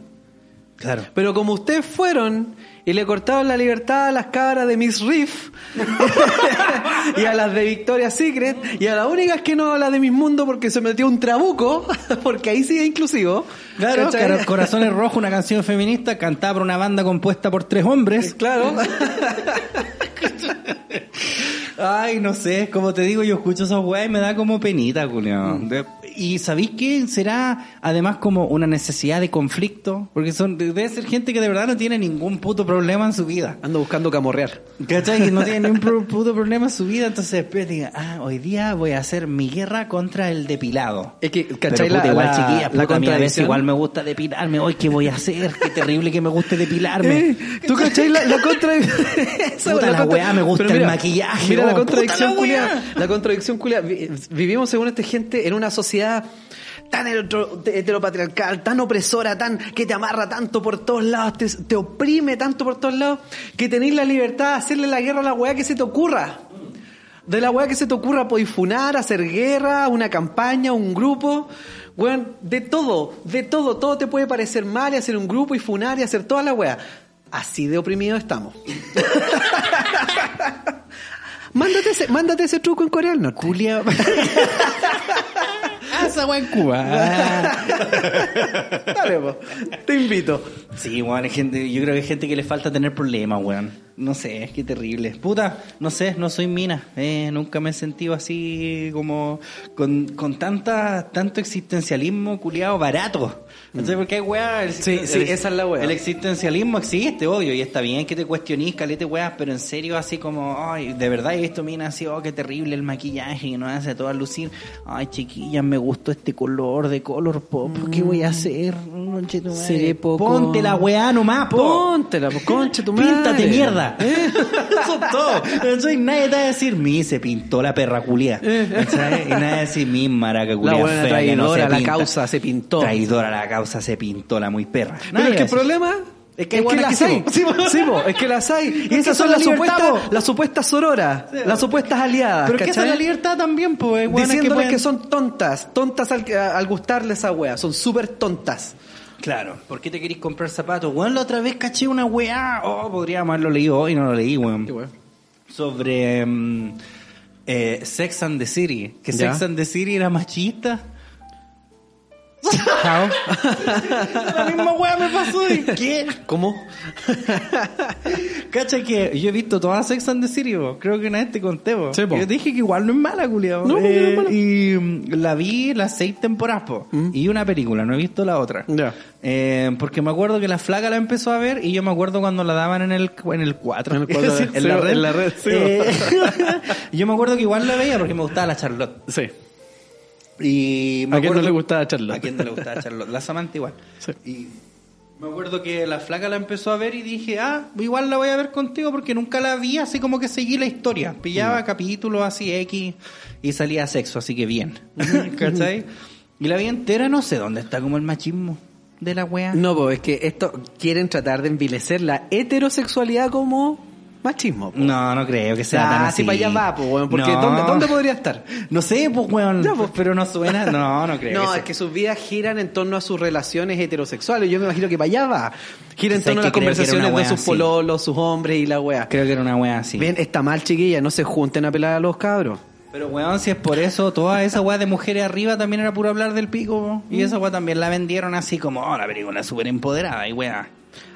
Claro.
Pero como ustedes fueron y le cortaron la libertad a las cabras de Miss Riff y a las de Victoria's Secret y a las únicas que no a las de Miss Mundo porque se metió un trabuco, porque ahí sí es inclusivo.
Claro, Corazones Rojos, una canción feminista cantada por una banda compuesta por tres hombres.
Claro.
Ay, no sé, como te digo, yo escucho esas weas y me da como penita, culiao. De- Y ¿sabéis qué? Será además como una necesidad de conflicto, porque son debe ser gente que de verdad no tiene ningún puto problema en su vida.
Ando buscando camorrear.
¿Cachai? Que no tiene ningún puto problema en su vida, entonces después diga, ah, hoy día voy a hacer mi guerra contra el depilado.
Es que,
Pero
¿cachai?
puta,
la,
igual
la-
chiquilla,
la
puta,
contradicción.
igual me gusta depilarme, hoy qué voy a hacer, qué terrible que me guste depilarme.
Eh, ¿Tú cachai la, la contradicción?
Puta la weá, me gusta el maquillaje,
Mira
oh,
la contradicción culia. La contradicción culia. Vi- Vivimos según esta gente en una sociedad tan hetero- heteropatriarcal, tan opresora, tan que te amarra tanto por todos lados, te, te oprime tanto por todos lados, que tenéis la libertad de hacerle la guerra a la weá que se te ocurra. De la weá que se te ocurra podéis funar, hacer guerra, una campaña, un grupo. Weón, de todo, de todo, todo te puede parecer mal y hacer un grupo y funar y hacer toda la weá. Así de oprimidos estamos. mándate, ese, mándate ese truco en Corea del Norte.
Culia. Ah, esa en Cuba.
Dale, po. Te invito.
Sí, weón, hay gente, yo creo que hay gente que le falta tener problemas, weón. No sé, es que terrible. Puta, no sé, no soy mina. Eh, nunca me he sentido así como con, con tanta, tanto existencialismo culiado barato. No sé por qué hay weá. el-
Sí, sí, esa es la weá.
El existencialismo existe, obvio, y está bien que te cuestionís, calete weá, pero en serio así como, ay, de verdad he visto minas así, oh, qué terrible el maquillaje que nos hace a todas lucir. Ay, chiquillas, me gustó este color de color pop. ¿Qué voy a hacer? Conche tu madre.
Seré poco-
Ponte la weá nomás, po.
Póntela, po, conche tu madre.
Píntate mierda. Eso es todo. ¿Cachai? Nadie te va a decir, mi se pintó la perra culia. ¿Cachai? Y nadie va a decir, mi maraca culia.
La buena
fea que no
traidora, la
pinta.
causa se pintó.
Traidora, la causa se pintó, la muy perra.
Pero
Nadie
es que el
va a decir.
problema
Es que
las hay.
sí.
Sí, es que las hay. Y
Es
esas son las supuestas, las supuestas sororas, las supuestas aliadas.
Pero es que esa
¿cachai?
es la libertad también, pues. hay buenas
Diciéndole que,
pueden-
son tontas, tontas al, al gustarle esa wea, son súper tontas.
Claro. ¿Por qué te querís comprar zapatos? Weón, la otra vez caché una weá. Oh, podríamos haberlo leído hoy, no lo leí, weón. Sobre eh, Sex and the City. Que
Ya.
Sex and the City era machista. La misma weá me pasó. ¿y ¿Qué?
¿Cómo?
Cacha que yo he visto toda Sex and the City, po. creo que una vez te conté.
Sí, po.
Yo dije que igual no es mala, culiao.
No, porque no es mala.
Y mm, la vi las seis temporadas, po. Y una película, no he visto la otra.
Ya.
Eh, porque me acuerdo que la flaca la empezó a ver y yo me acuerdo cuando la daban en el en el 4.
En el cuatro,
en,
sí,
la red.
en la red, sí,
Eh, yo me acuerdo que igual la veía porque me gustaba la Charlotte.
Sí.
Y me
¿A quién no le gustaba Charlotte?
¿A quién no le gustaba Charlotte? La Samantha igual.
Sí.
Y me acuerdo que la flaca la empezó a ver y dije, ah, igual la voy a ver contigo porque nunca la vi, así como que seguí la historia. Pillaba capítulos así X y salía sexo, así que bien. ¿Cachai? Y la vi entera, no sé dónde está como el machismo de la wea.
No, pues es que esto quieren tratar de envilecer la heterosexualidad como machismo. po.
No, no creo que sea tan
Ah,
así.
sí, para allá va, pues, weón. Porque
No.
¿dónde, ¿dónde podría estar?
No sé, pues, weón.
Pues.
Pero no suena. No, no creo.
No,
sea.
es que sus vidas giran en torno a sus relaciones heterosexuales. Yo me imagino que para allá va. Gira en
¿Sabes
torno a las conversaciones de sus
así?
pololos, sus hombres y la wea.
Creo que era una wea así.
Ven, está mal, chiquilla, no se junten a pelar a los cabros.
Pero weón, si es por eso, toda esa weá de mujeres arriba también era puro hablar del pico. po. Y esa weá también la vendieron así como, oh, la película súper empoderada y weá.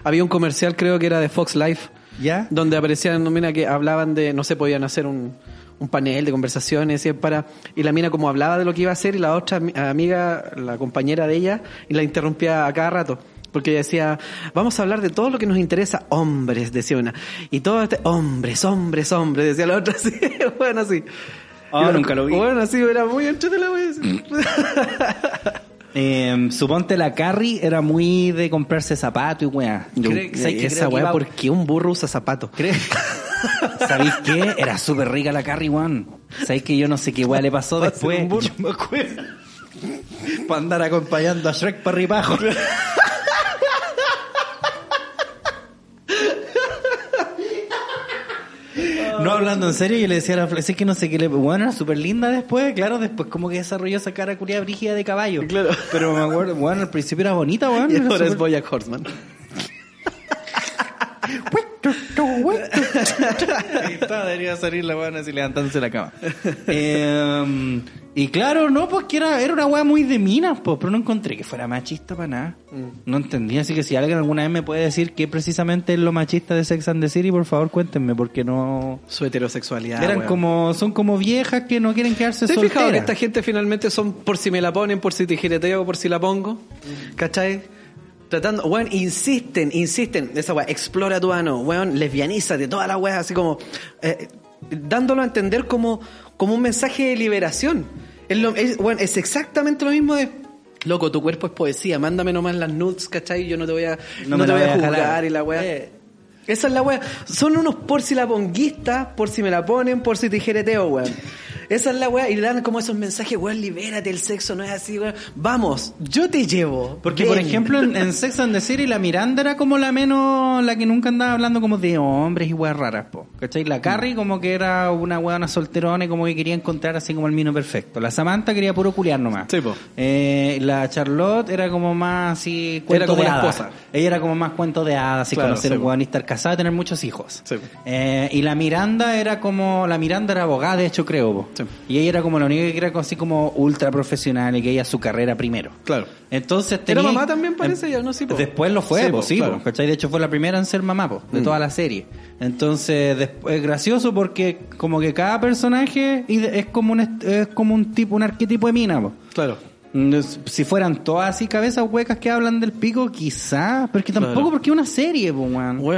Había un comercial, creo que era de Fox Life,
¿Ya?
donde aparecían, no, mira, que hablaban de, no sé, podían hacer un, un panel de conversaciones y para y la mina como hablaba de lo que iba a hacer y la otra ami- amiga, la compañera de ella, y la interrumpía a cada rato. Porque ella decía, vamos a hablar de todo lo que nos interesa, hombres, decía una. Y todo este, hombres, hombres, hombres, decía la otra así, bueno, así.
Ah, nunca lo vi.
Bueno, así, era muy la wea.
Eh, suponte la Carrie era muy de comprarse zapatos y weá.
Yo-
Creo- ¿sabes qué?
esa
que
weá,
iba-
¿por qué un burro usa zapatos?
¿Sabéis qué? Era súper rica la Carrie, weón. ¿Sabéis que yo no sé qué weá le pasó después?
un burro.
Yo me acuerdo. Para andar acompañando a Shrek para arriba y pa' abajo. No hablando en serio, yo le decía a la Flex, es que no sé qué le... Bueno, era súper linda después, claro, después como que desarrolló esa cara curia brígida de caballo.
Claro.
Pero me acuerdo, bueno, al principio era bonita, bueno.
Y ahora es Boyack Horseman.
Ahí está, debería salir la weá así levantándose de la cama. Eh, y claro, no, pues que era, era una weá muy de minas, pues, pero no encontré que fuera machista para nada. No entendí, así que si alguien alguna vez me puede decir qué precisamente es lo machista de Sex and the City, por favor cuéntenme, porque no...
Su heterosexualidad.
Eran
weón.
como, son como viejas que no quieren quedarse
¿Te has
solteras.
fijado que esta gente finalmente son por si me la ponen, por si tijereteo, por si la pongo? ¿Cachai? Tratando, weón, insisten, insisten, esa weá, explora tu ano, weón, lesbianízate, toda la weá, así como, eh, dándolo a entender como, como un mensaje de liberación. Es, lo, es, exactamente lo mismo de, loco, tu cuerpo es poesía, mándame nomás las nudes, ¿cachai? Yo no te voy a, no, te voy a
voy a
juzgar y la weá.
Eh.
Esa es la weá. Son unos por si la ponguistas, por si me la ponen, por si tijereteo, weón. Esa es la weá. Y le dan como esos mensajes, weón, libérate, el sexo no es así, weón. Vamos, yo te llevo.
Porque, por ejemplo, en, en Sex and the City, la Miranda era como la menos, la que nunca andaba hablando como de hombres y weas raras, po. ¿Cachai? La Carrie como que era una weona solterona y como que quería encontrar así como el mino perfecto. La Samantha quería puro culiar nomás.
Sí, po.
Eh, la Charlotte era como más así cuento
Era como
de
la
hadas.
esposa.
Ella era como más cuento de hadas y
Claro,
conocer
sí,
un weón y estar casada y tener muchos hijos.
Sí, po.
Eh, y la Miranda era como, la Miranda era abogada, de hecho creo, po.
Sí.
Y ella era como la única que era así como ultra profesional y que ella su carrera primero.
Claro.
Entonces
Era
tenía-
mamá también, parece, ya, ¿no? Sí, po.
Después lo fue,
Sí,
po, sí,
claro.
po, ¿cachai? De hecho fue la primera en ser mamá, po, de
Mm.
toda la serie. Entonces, después, es gracioso porque como que cada personaje es como un es como un tipo, un arquetipo de mina, po.
Claro.
Mm, Si fueran todas así cabezas huecas que hablan del pico, quizás, pero es que tampoco
Claro.
porque es una serie, po,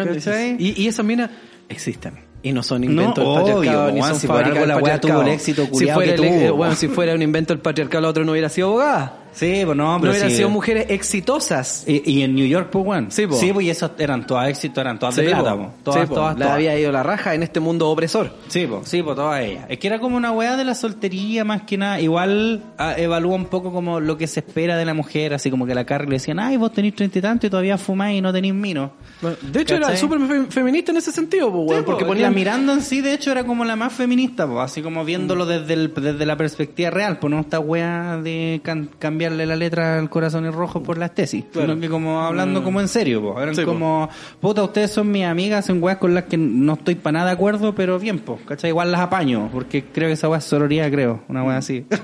¿cachai?
y, y esas minas existen. Y no son
No,
inventos del
obvio,
patriarcado, ni son
si por
fábricas
algo
del
la tuvo el éxito
si fuera,
que
el-
tuvo,
eh, weón, si fuera un invento del patriarcado, la otra no hubiera sido abogada.
Sí, pues no,
No
pero
hubieran
sí.
sido mujeres exitosas.
Y, y en New York, pues, weón.
Sí, po.
pues, y esos eran todas éxitos, eran todas de
Sí,
plata,
po.
po. Todas,
Sí, po.
todas,
La
todas.
había ido la raja en este mundo opresor.
Sí, pues, sí, pues todas ellas. Es que era como una weá de la soltería más que nada. Igual ah, evalúa un poco como lo que se espera de la mujer, así como que la Carrie le decían, ay, vos tenés treinta y tanto y todavía fumáis y no tenés mino.
De hecho, era
¿Cachai?
súper fe- feminista en ese sentido, po, weón,
Sí,
porque
po,
ponían
la Miranda en sí, de hecho, era como la más feminista, po, así como viéndolo desde, el- desde la perspectiva real, pues no esta weá de can- cambiar cambiarle la letra al corazón y rojo por las tesis. Sino que como hablando como en serio, po. Eran
Sí, po.
como, puta, ustedes son mis amigas, son weas con las que no estoy para nada de acuerdo, pero bien, po, ¿cachai? Igual las apaño, porque creo que esa wea es sororidad, creo, una wea así.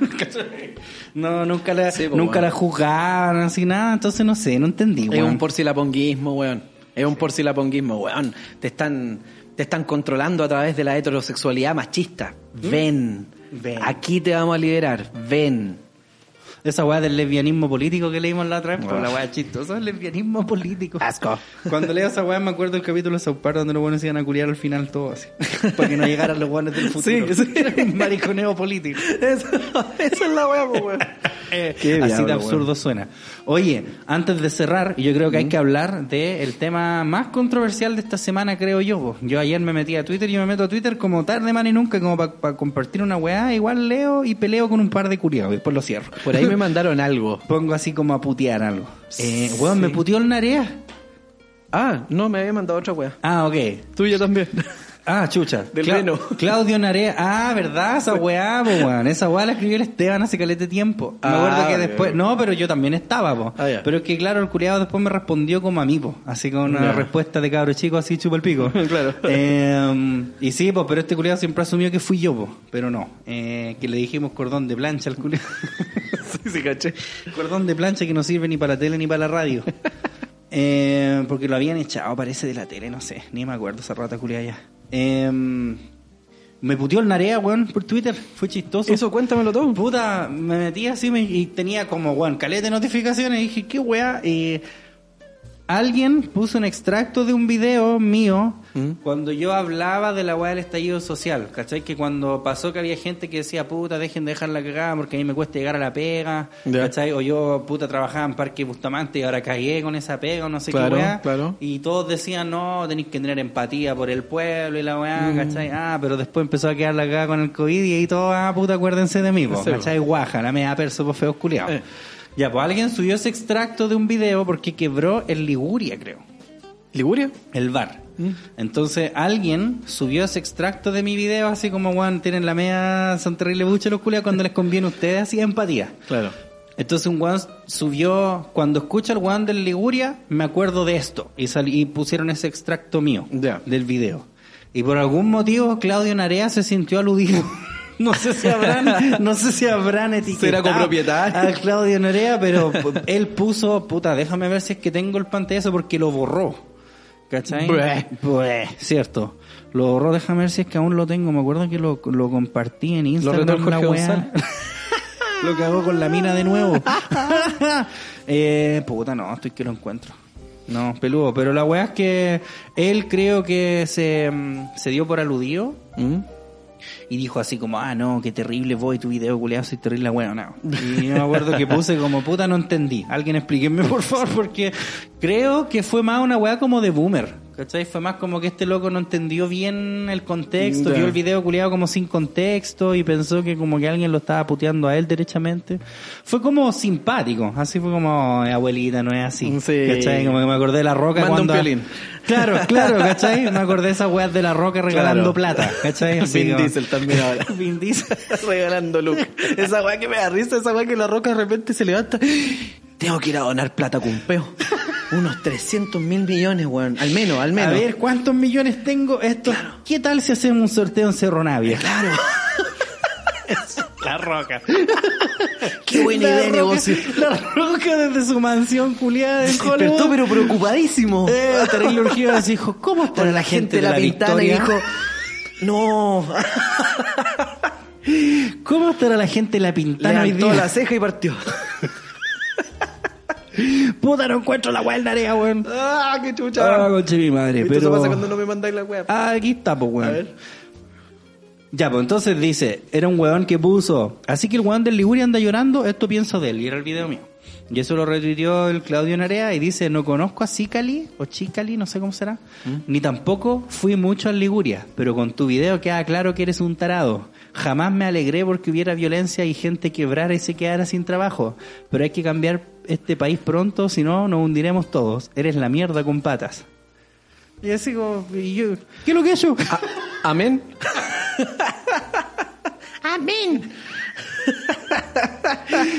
No, nunca la,
Sí, po,
nunca la juzgaban, así nada, entonces no sé, no entendí,
Es un porcilaponguismo, weón. Es un porcilaponguismo, weón. Te están, te están controlando a través de la heterosexualidad machista. Ven.
Ven.
Aquí te vamos a liberar. Ven.
Esa weá del lesbianismo político que leímos la otra vez, pues la weá chistosa, el lesbianismo político.
Asco.
Cuando leo esa weá me acuerdo del capítulo de South Park donde los buenos iban a culiar al final todo así. Para que no llegaran los buenos del futuro.
Sí.
Era un mariconeo político.
Eso, esa es la weá, po, weón.
Eh, así de absurdo suena. Oye, antes de cerrar, yo creo que hay que hablar del tema más controversial de esta semana, creo yo. Yo ayer me metí a Twitter y yo me meto a Twitter como tarde, man y nunca, como para compartir una weá. Igual leo y peleo con un par de curiados y después lo cierro.
Por ahí me mandaron algo.
Pongo así como a putear algo. Eh, weón, me puteó el Narea.
Ah, no, me había mandado otra weá.
Ah, ok.
Tuya también.
Ah, chucha.
Del
Cla-
Reno.
Claudio Narea. Ah, ¿verdad? Esa weá, po, weón. Esa weá la escribió el Esteban hace calete tiempo. Me
Ah,
acuerdo que después... No, pero yo también estaba, po.
Ah.
Pero es que, claro, el culiado después me respondió como a mí, po. Así con una respuesta de cabro chico, así chupa el pico.
Claro.
Eh, y sí, pues, pero este culiado siempre asumió que fui yo, po. Pero no. Eh, que le dijimos cordón de plancha al culiado.
sí, sí, caché.
Cordón de plancha que no sirve ni para la tele ni para la radio. Eh, porque lo habían echado, parece, de la tele, no sé. Ni me acuerdo esa rata culiada ya. Eh, me puteó el Narea, weón, por Twitter. Fue chistoso.
Eso, cuéntamelo todo.
Puta, me metí así me- y tenía como, weón, caleta de notificaciones. Y dije, qué weá. Alguien puso un extracto de un video mío
¿Mm?
cuando yo hablaba de la weá del estallido social. ¿Cachai? Que cuando pasó que había gente que decía, puta, dejen de dejar la cagada porque a mí me cuesta llegar a la pega.
Ya.
¿Cachai? O yo, puta, trabajaba en Parque Bustamante y ahora cagué con esa pega o no sé
Claro,
qué weá.
claro.
Y todos decían, no, tenéis que tener empatía por el pueblo y la weá,
Mm.
¿cachai? Ah, pero después empezó a quedar la cagada con el COVID y ahí todo, ah, puta, acuérdense de mí, po. ¿cachai? Guaja, la media perso por feos culiados.
Eh.
Ya, pues alguien subió ese extracto de un video porque quebró el Liguria, creo.
¿Liguria?
El bar.
Mm.
Entonces alguien subió ese extracto de mi video así como, weón, tienen la media, son terrible buche los culiados cuando les conviene a ustedes, así empatía.
Claro.
Entonces un weón subió, cuando escucho el weón del Liguria, me acuerdo de esto. Y, salí, y pusieron ese extracto mío del video. Y por algún motivo Claudio Narea se sintió aludido. No sé si habrán, no sé si habrán etiquetado
Será copropietario.
a Claudio Narea, pero él puso, puta, déjame ver si es que tengo el pantallazo porque lo borró. ¿Cachai?
Bueh.
Bueh, cierto. Lo borró, déjame ver si es que aún lo tengo. Me acuerdo que lo, lo compartí en Instagram.
Jorge
una. Lo cagó con la mina de nuevo. eh, puta, no, estoy que lo encuentro. No, peludo. Pero la weá es que él creo que se, mm, se dio por aludido
¿Mm?
Y dijo así como, ah, no, qué terrible voy tu video, culiado, soy terrible, weón, no. Y yo me acuerdo que puse como, puta, no entendí. Alguien explíquenme, por favor, porque creo que fue más una weá como de boomer. ¿Cachai? Fue más como que este loco no entendió bien el contexto,
Ya.
vio el video culiado como sin contexto y pensó que como que alguien lo estaba puteando a él derechamente. Fue como simpático, así fue como, "Eh, abuelita, no es así.
Sí.
¿Cachai? Como que me acordé de la roca
Manda un
cuando...
piolín.
Claro, claro, ¿cachai? Me acordé de esas weas de la roca regalando
Claro.
plata, ¿cachai? Así
Vin
como-
Diesel también ahora.
Vin Diesel.
Regalando look. Esa weá que me da risa, esa weá que la roca de repente se levanta. Tengo que ir a donar plata con peo. Unos 300 mil millones, weón. Al menos, al menos.
A ver, ¿cuántos millones tengo? Esto, ¿Qué tal si hacemos un sorteo en Cerro Navia?
Claro.
La roca.
Qué buena
La
idea de negocio.
La roca desde su mansión culiada en
Despertó, pero preocupadísimo.
Eh, terrible urgido, así dijo, ¿cómo estará
Para
la gente de la,
pintana y
Victoria?
dijo, no,
¿Cómo estará la gente de la pintana hoy
levantó
día?
la ceja y partió.
Puta, no encuentro la weá del Narea, weón.
ah, qué
Ah,
chucha.
conche mi madre, pero...
se pasa cuando no me mandáis la weá.
Ah, aquí está, pues, weón.
A ver.
Ya, pues entonces dice, era un weón que puso, así que el weón del Liguria anda llorando, esto pienso de él, y era el video mío. Y eso lo retuiteó el Claudio Narea y dice, no conozco a Cicali, o Chicali, no sé cómo será, ni tampoco fui mucho al Liguria, pero con tu video queda claro que eres un tarado. Jamás me alegré porque hubiera violencia y gente quebrara y se quedara sin trabajo, pero hay que cambiar este país pronto, si no nos hundiremos todos. Eres la mierda con patas. Y así como, y yo, ¿qué es lo que he hecho?
Amén.
Amén.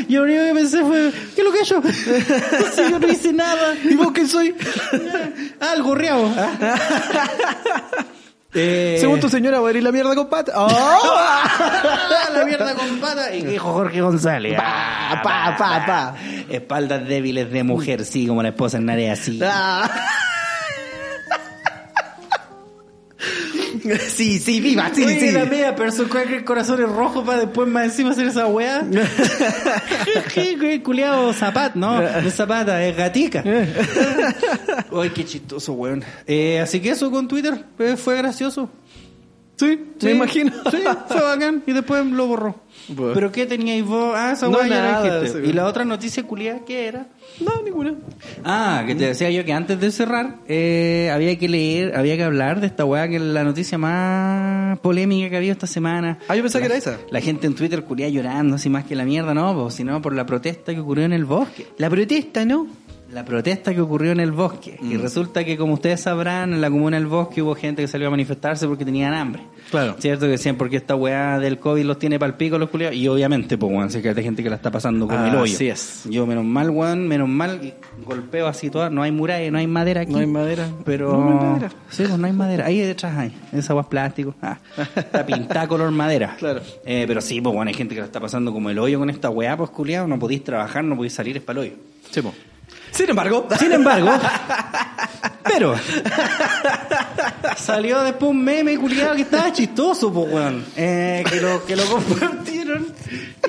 Yo lo único que pensé fue, ¿qué es lo que he hecho? Si yo no hice nada.
¿Y vos qué soy?
Ah, el gorreado. Eh,
Según tu señora, voy a ir la mierda con pata. ¡Oh!
la mierda con pata. Y dijo Jorge González. Ah,
pa, pa, pa.
Espaldas débiles de mujer, sí, como la esposa en Narea, sí.
Sí, sí, viva, sí,
Oye,
sí.
la media persona con el corazón es rojo para después más encima hacer esa weá. Qué culiado zapat, no, no es zapata, es gatica. Ay, qué chistoso, weón. Eh, así que eso con Twitter eh, fue gracioso.
Sí, me imagino.
Sí, fue bacán y después lo borró.
Bueno.
¿Pero qué teníais vos? Ah, esa
No, nada,
dijiste.
sí.
¿Y la otra noticia culiada qué era?
No, ninguna.
Ah, que te decía yo que antes de cerrar eh, había que leer, había que hablar de esta weá que es la noticia más polémica que ha habido esta semana.
Ah, yo pensaba
La-
que era esa.
La gente en Twitter culia llorando así más que la mierda, no, sino por la protesta que ocurrió en el bosque.
La protesta, ¿no?
La protesta que ocurrió en el bosque. Y
Mm.
resulta que, como ustedes sabrán, en la comuna del bosque hubo gente que salió a manifestarse porque tenían hambre.
Claro.
¿Cierto? Que decían porque esta weá del COVID los tiene pal pico los culiados. Y obviamente, pues, weón, sé que hay gente que la está pasando con el hoyo.
Así es.
Yo, menos mal, weón, menos mal, golpeo así toda. No hay muralla, no hay madera aquí.
No hay madera.
Pero.
No, no hay madera.
Sí, pues no hay madera. Ahí detrás hay. Esa agua es plástico. Ah, está pintada color madera.
Claro.
Eh, pero sí, pues, bueno, hay gente que la está pasando como el hoyo con esta weá, pues, culiado. No podéis trabajar, no podéis salir, es para el hoyo.
Sí, po. Sin embargo,
Sin embargo, pero salió después un meme culiado que estaba chistoso, pues weón. Eh, que lo, que lo compartieron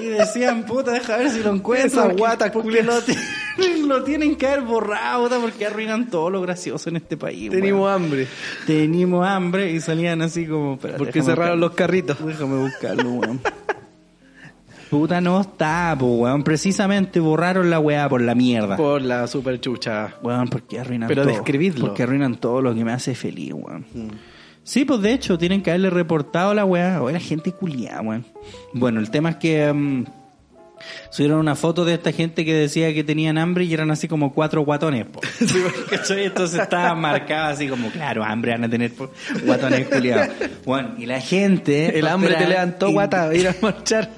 y decían, puta, deja ver si lo encuentro.
Esa guata
porque lo, tienen, lo tienen que haber borrado, puta, porque arruinan todo lo gracioso en este país.
tenemos
weón.
hambre.
Tenimos hambre y salían así como.
Porque cerraron los carritos.
Déjame buscarlo, weón. Puta no está, pues weón. Precisamente borraron la weá por la mierda.
Por la super chucha.
Weón, porque arruinan
Pero
todo.
describidlo.
Porque arruinan todo lo que me hace feliz, weón. Sí, pues de hecho, tienen que haberle reportado la weá. O era gente culiada, weón. Bueno, el tema es que mm, subieron una foto de esta gente que decía que tenían hambre y eran así como cuatro guatones, po. ¿Cachai? Entonces estaba marcado así como, claro, hambre van a tener po, guatones culiados. Bueno, y la gente...
El hambre te levantó, guata, ir a marchar.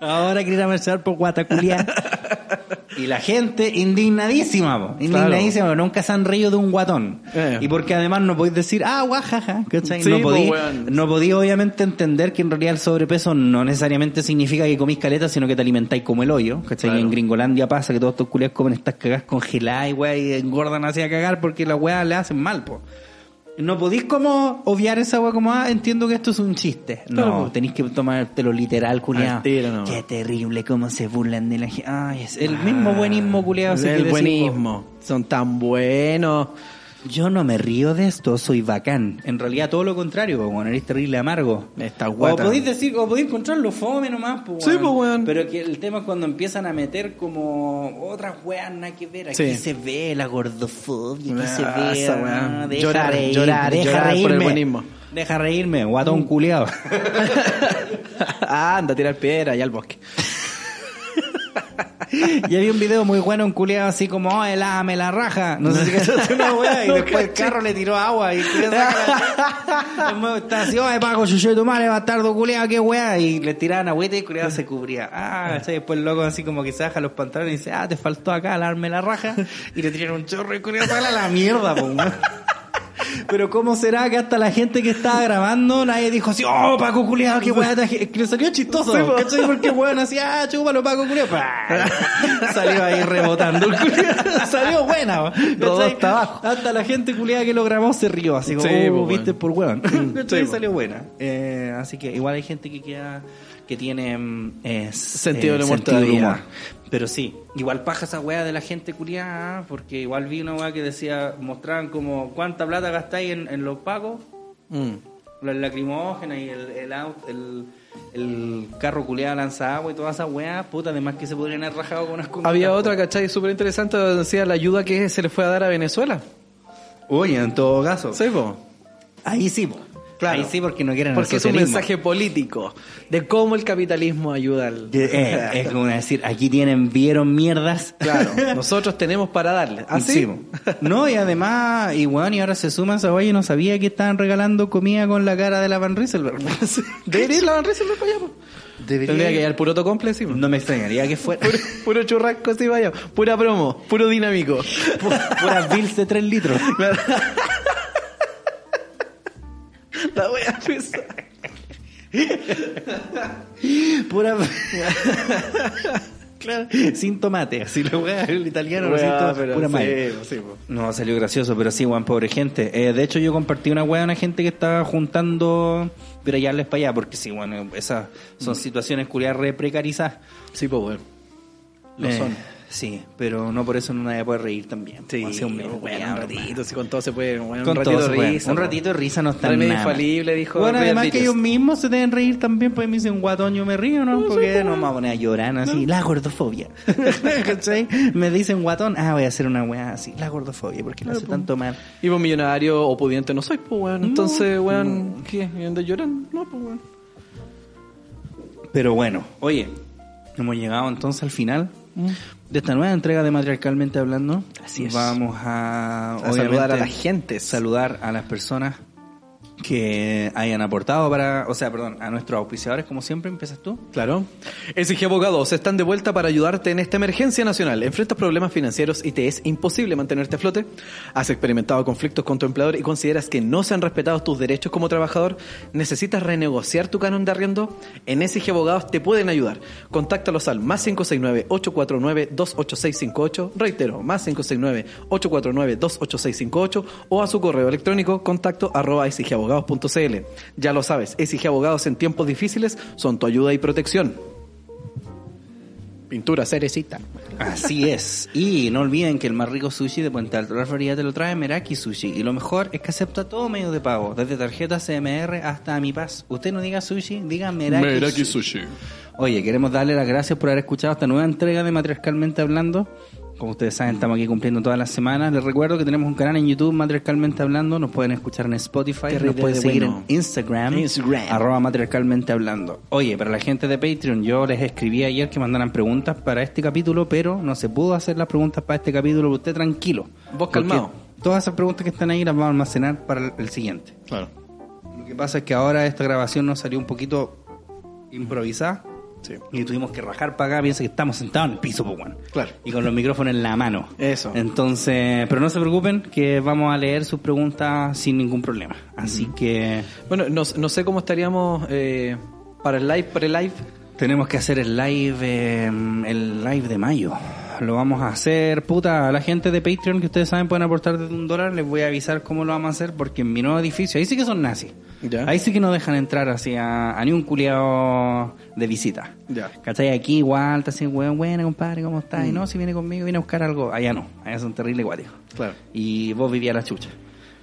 Ahora quiere ir a marchar por Guataculia. y la gente indignadísima, po. indignadísima, porque nunca se han reído de un guatón.
Eh.
Y porque además no podéis decir, ah, guajaja, ¿cachai?
Sí,
no
po,
podéis,
weón.
no podéis obviamente entender que en realidad el sobrepeso no necesariamente significa que comís caleta, sino que te alimentáis como el hoyo, ¿cachai?
Claro.
Y en Gringolandia pasa que todos estos culiados comen estas cagas congeladas y weá, y engordan así a cagar porque las weas le hacen mal, po. No podéis como obviar esa weá como, ah, entiendo que esto es un chiste. No,
Claro.
tenéis que tomártelo literal, culiado.
No.
Qué terrible cómo se burlan de la gente. Ay, es el mismo buenismo, culiado.
El buenismo. Son tan buenos.
Yo no me río de esto, soy bacán. En realidad todo lo contrario, weón, eres terrible amargo.
Esta
O
guata.
podéis decir, o podéis encontrarlo fome nomás, po,
Sí, po, weón.
Pero que el tema es cuando empiezan a meter como otras weas nada que ver. Aquí
Sí.
se ve la gordofobia, aquí se
Ah,
ve.
esa wea.
ah, deja
Llorar,
reír,
llorar,
deja
llorar por el
reírme.
buenismo.
Deja reírme, guatón culiado.
Anda a tirar piedra allá al bosque.
Y había un video muy bueno, un culiado así como, oh, helame la raja. No sé si cachaste una weá. Y
No
después el carro le tiró agua. Y el la- el está así, oh, Paco, chucho de tu madre, bastardo culiado, qué weá. Y le tiraban agüita y el culiado se cubría. Ah, ¿cachai? Después el loco así como que se baja los pantalones y dice, ah, te faltó acá alarme la raja. Y le tiraron un chorro y el culiado sale a la mierda, po. Pero ¿cómo será que hasta la gente que estaba grabando nadie dijo así, oh, Paco culiado, qué weá, que le salió chistoso,
Sí.
¿cachai? Porque weón así, ah, chúpalo Paco culiado, salió ahí rebotando el salió buena,
hasta abajo.
Hasta la gente culiada que lo grabó se rió, así como,
Sí,
oh,
po,
viste
weón.
por weón.
Sí,
salió buena. Eh, así que igual hay gente que queda, que tiene mm, eh,
Sentido del humor
sentido del humor. Pero sí, igual paja esa weá de la gente culiada, porque igual vi una weá que decía, mostraban como cuánta plata gastáis en, en los pagos,
Mm.
las lacrimógenas y el, el, el, el carro culiado lanza agua y todas esas weas, puta, además que se podrían haber rajado con unas comidas.
Había otra, ¿cachai? Súper interesante donde decía la ayuda que se le fue a dar a Venezuela.
Oye, en todo caso.
Sí, po.
Ahí sí, po.
Claro.
Ahí sí, porque no quieren el
Porque es un mensaje político de cómo el capitalismo ayuda al...
Eh, es como decir, aquí tienen, vieron mierdas.
Claro, nosotros tenemos para darle. ¿Así?
Sí, po. No, y además, y bueno, y ahora se suman esa wea y no sabía que estaban regalando comida con la cara de la Van Rieselberg.
Debería ir la Van Rieselberg para allá, po.
Debería-
Tendría que llevar puro tocomple encima.
No me extrañaría que fuera
Puro, puro churrasco así vaya. Pura promo, puro dinámico.
puras bills de 3 litros.
La wea pesa.
Pura. claro, sin tomate, así lo wea, el italiano, to-
pero
pura
sí,
mayo.
sí.
No, salió gracioso, pero sí, Juan, pobre gente. Eh, de hecho, yo compartí una weá a una gente que estaba juntando virallarles para allá, porque sí, bueno, esas son situaciones culiadas re precarizadas.
Sí, pues bueno. Lo
Eh,
son.
Sí, pero no por eso no nadie puede reír también.
Sí,
Hace un mes,
bueno, un ratito, con todo se puede, bueno,
Con
un
todo
ratito
puede.
risa.
Un ratito de risa no está nada
infalible, dijo
Bueno, además que ellos mismos se deben reír también, pues me dicen guatón, yo me río, ¿no? Porque no me voy a poner a llorar así. La gordofobia. ¿Cachai? Me dicen guatón, ah, voy a hacer una weá así. La gordofobia, porque le hace tanto mal.
Y vos millonario o pudiente no soy, pues weón. Entonces, weón, ¿qué? ¿Y andas llorando? No, pues weón.
Pero bueno, oye, hemos llegado entonces al final de esta nueva entrega de Matriarcalmente Hablando.
Así es.
Vamos a,
A saludar a la gente.
saludar a las personas que hayan aportado para, o sea, perdón, a nuestros auspiciadores, como siempre, empiezas tú.
Claro. SG Abogados están de vuelta para ayudarte en esta emergencia nacional. Enfrentas problemas financieros y te es imposible mantenerte a flote. Has experimentado conflictos con tu empleador y consideras que no se han respetado tus derechos como trabajador. ¿Necesitas renegociar tu canon de arriendo? En SG Abogados te pueden ayudar. Contáctalos al más 569-849-28658. Reitero, más 569-849-28658 o a su correo electrónico contacto arroba sgabogados.cl. Ya lo sabes, SG Abogados en tiempos difíciles son tu ayuda y protección. Pintura cerecita.
Así es. Y no olviden que el más rico sushi de Puente Alto la Florida te lo trae Meraki Sushi. Y lo mejor es que acepta todo medio de pago, desde tarjeta CMR hasta Mi Paz. Usted no diga sushi, diga Meraki,
Meraki
sushi.
Sushi.
Oye, queremos darle las gracias por haber escuchado esta nueva entrega de Matriarcalmente Hablando. Como ustedes saben, estamos aquí cumpliendo todas las semanas. Les recuerdo que tenemos un canal en YouTube, Matriarcalmente Hablando. Nos pueden escuchar en Spotify. Nos pueden
de
seguir
bueno.
en Instagram.
Instagram.
Arroba Matriarcalmente Hablando. Oye, para la gente de Patreon, yo les escribí ayer que mandaran preguntas para este capítulo, pero no se pudo hacer las preguntas para este capítulo. Usted tranquilo.
Vos calmado.
Todas esas preguntas que están ahí las vamos a almacenar para el- el siguiente.
Claro.
Lo que pasa es que ahora esta grabación nos salió un poquito improvisada.
Sí.
Y tuvimos que rajar para acá, piensa que estamos sentados en el piso, pues, bueno.
Claro.
Y con los micrófonos en la mano.
Eso.
Entonces, pero no se preocupen, que vamos a leer sus preguntas sin ningún problema. Así que
Bueno, no, no sé cómo estaríamos eh, para el live, pre-live.
tenemos que hacer el live, eh, el live de mayo. Lo vamos a hacer, puta, a la gente de Patreon que ustedes saben pueden aportar desde un dólar, les voy a avisar cómo lo vamos a hacer, porque en mi nuevo edificio, ahí sí que son nazis.
Ya.
Ahí sí que no dejan entrar así a, a ni un culiado de visita.
Ya.
¿Cachai? Aquí igual, te hacen, weón, buena, compadre, ¿cómo estás?
Mm.
Y no, si viene conmigo, viene a buscar algo. Allá no, allá son terribles guáticos.
Claro.
Y vos vivías la chucha.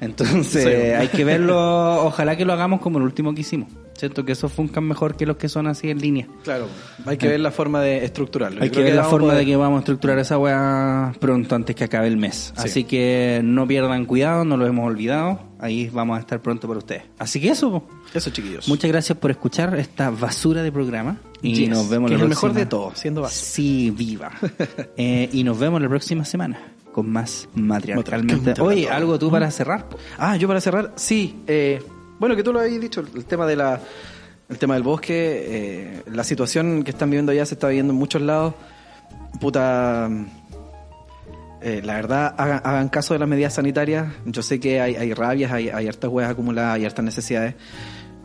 Entonces,
Sí.
hay que verlo, ojalá que lo hagamos como el último que hicimos. ¿Cierto? Que esos funcan mejor que los que son así en línea.
Claro. Hay que ver la forma de estructurarlo.
Hay que ver la forma
poder-
de que vamos a estructurar esa weá pronto antes que acabe el mes.
Sí.
Así que no pierdan cuidado, no lo hemos olvidado. Ahí vamos a estar pronto para ustedes. Así que eso.
Eso, chiquillos.
Muchas gracias por escuchar esta basura de programa. Y
Yes,
nos vemos
que
la
es el mejor
próxima-
de todos, siendo basura.
Sí, viva. Eh, y nos vemos la próxima semana con más matriarcalmente. Oye, algo tú para cerrar. po?
Ah, yo para cerrar, sí. eh, bueno, que tú lo habías dicho, el tema de la, el tema del bosque, eh, la situación que están viviendo allá se está viviendo en muchos lados. Puta, eh, la verdad, hagan, hagan caso de las medidas sanitarias. Yo sé que hay, hay rabias, hay, hay hartas huevas acumuladas, hay hartas necesidades,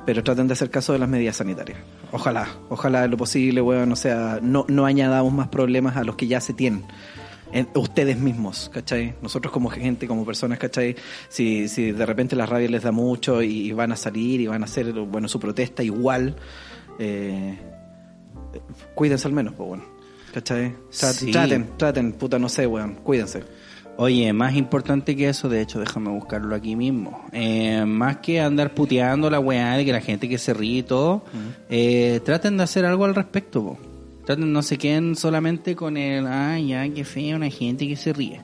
pero traten de hacer caso de las medidas sanitarias. Ojalá, ojalá lo posible, weón, o sea, no, no añadamos más problemas a los que ya se tienen. En ustedes mismos, ¿cachai? Nosotros como gente, como personas, ¿cachai? Si, si de repente la rabia les da mucho y, van a salir y van a hacer, bueno, su protesta igual, eh, cuídense al menos, pues bueno, ¿cachai?
Sí.
Traten, traten, puta, no sé, weón, cuídense.
Oye, más importante que eso, de hecho, déjame buscarlo aquí mismo. Eh, más que andar puteando la weá de que la gente que se ríe y todo, eh, traten de hacer algo al respecto, po. Traten, no se queden solamente con el, ay, ya, qué feo, una gente que se ríe.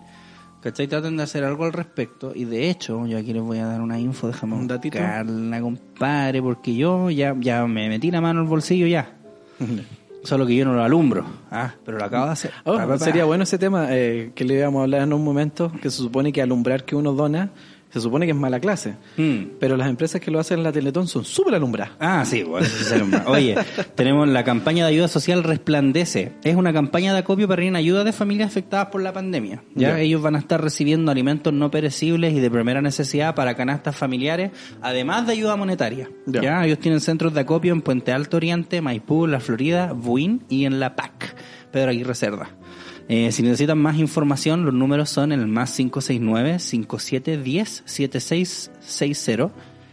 ¿Cachai? Traten de hacer algo al respecto. Y de hecho, yo aquí les voy a dar una info, déjame
¿Un datito?
buscarla, compadre, porque yo ya, ya me metí la mano al bolsillo ya. Solo que yo no lo alumbro. Ah, pero lo acabo de hacer.
Oh,
Pa, pa, pa.
sería bueno ese tema eh, que le íbamos a hablar en un momento, que se supone que alumbrar que uno dona se supone que es mala clase.
Mm.
Pero las empresas que lo hacen en la Teletón son súper alumbradas.
Ah, sí, bueno, sí. Oye, tenemos la campaña de ayuda social Resplandece. Es una campaña de acopio para ir en ayuda de familias afectadas por la pandemia. ¿ya? Ellos van a estar recibiendo alimentos no perecibles y de primera necesidad para canastas familiares, además de ayuda monetaria.
¿ya?
Ellos tienen centros de acopio en Puente Alto Oriente, Maipú, La Florida, Buin y en La PAC, Pedro Aguirre Cerda. Eh, si necesitan más información, los números son el más 569-5710-7660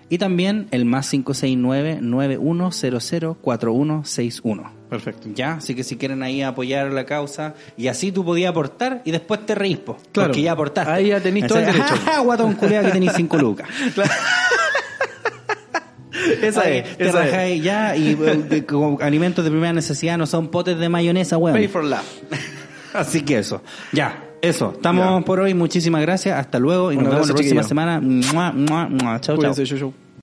y también el más 569-9100-4161.
Perfecto.
Ya, así que si quieren ahí apoyar la causa y así tú podías aportar y después te reís, po,
Claro.
porque ya aportaste.
Ahí ya tenís todo el derecho.
¡Ja, ja, guatón culiao que tenéis 5 lucas!
Esa
Ahí,
es,
te
esa es.
ya y eh, de- como alimentos de primera necesidad no son potes de mayonesa, weón.
Pay for love.
Así que eso. Ya, eso. Estamos
Ya.
por hoy. Muchísimas gracias. Hasta luego y
Un
nos vemos la próxima
chiquillo.
semana. Mua, mua, mua. Chau, chau.
Cuídense, chau, chau.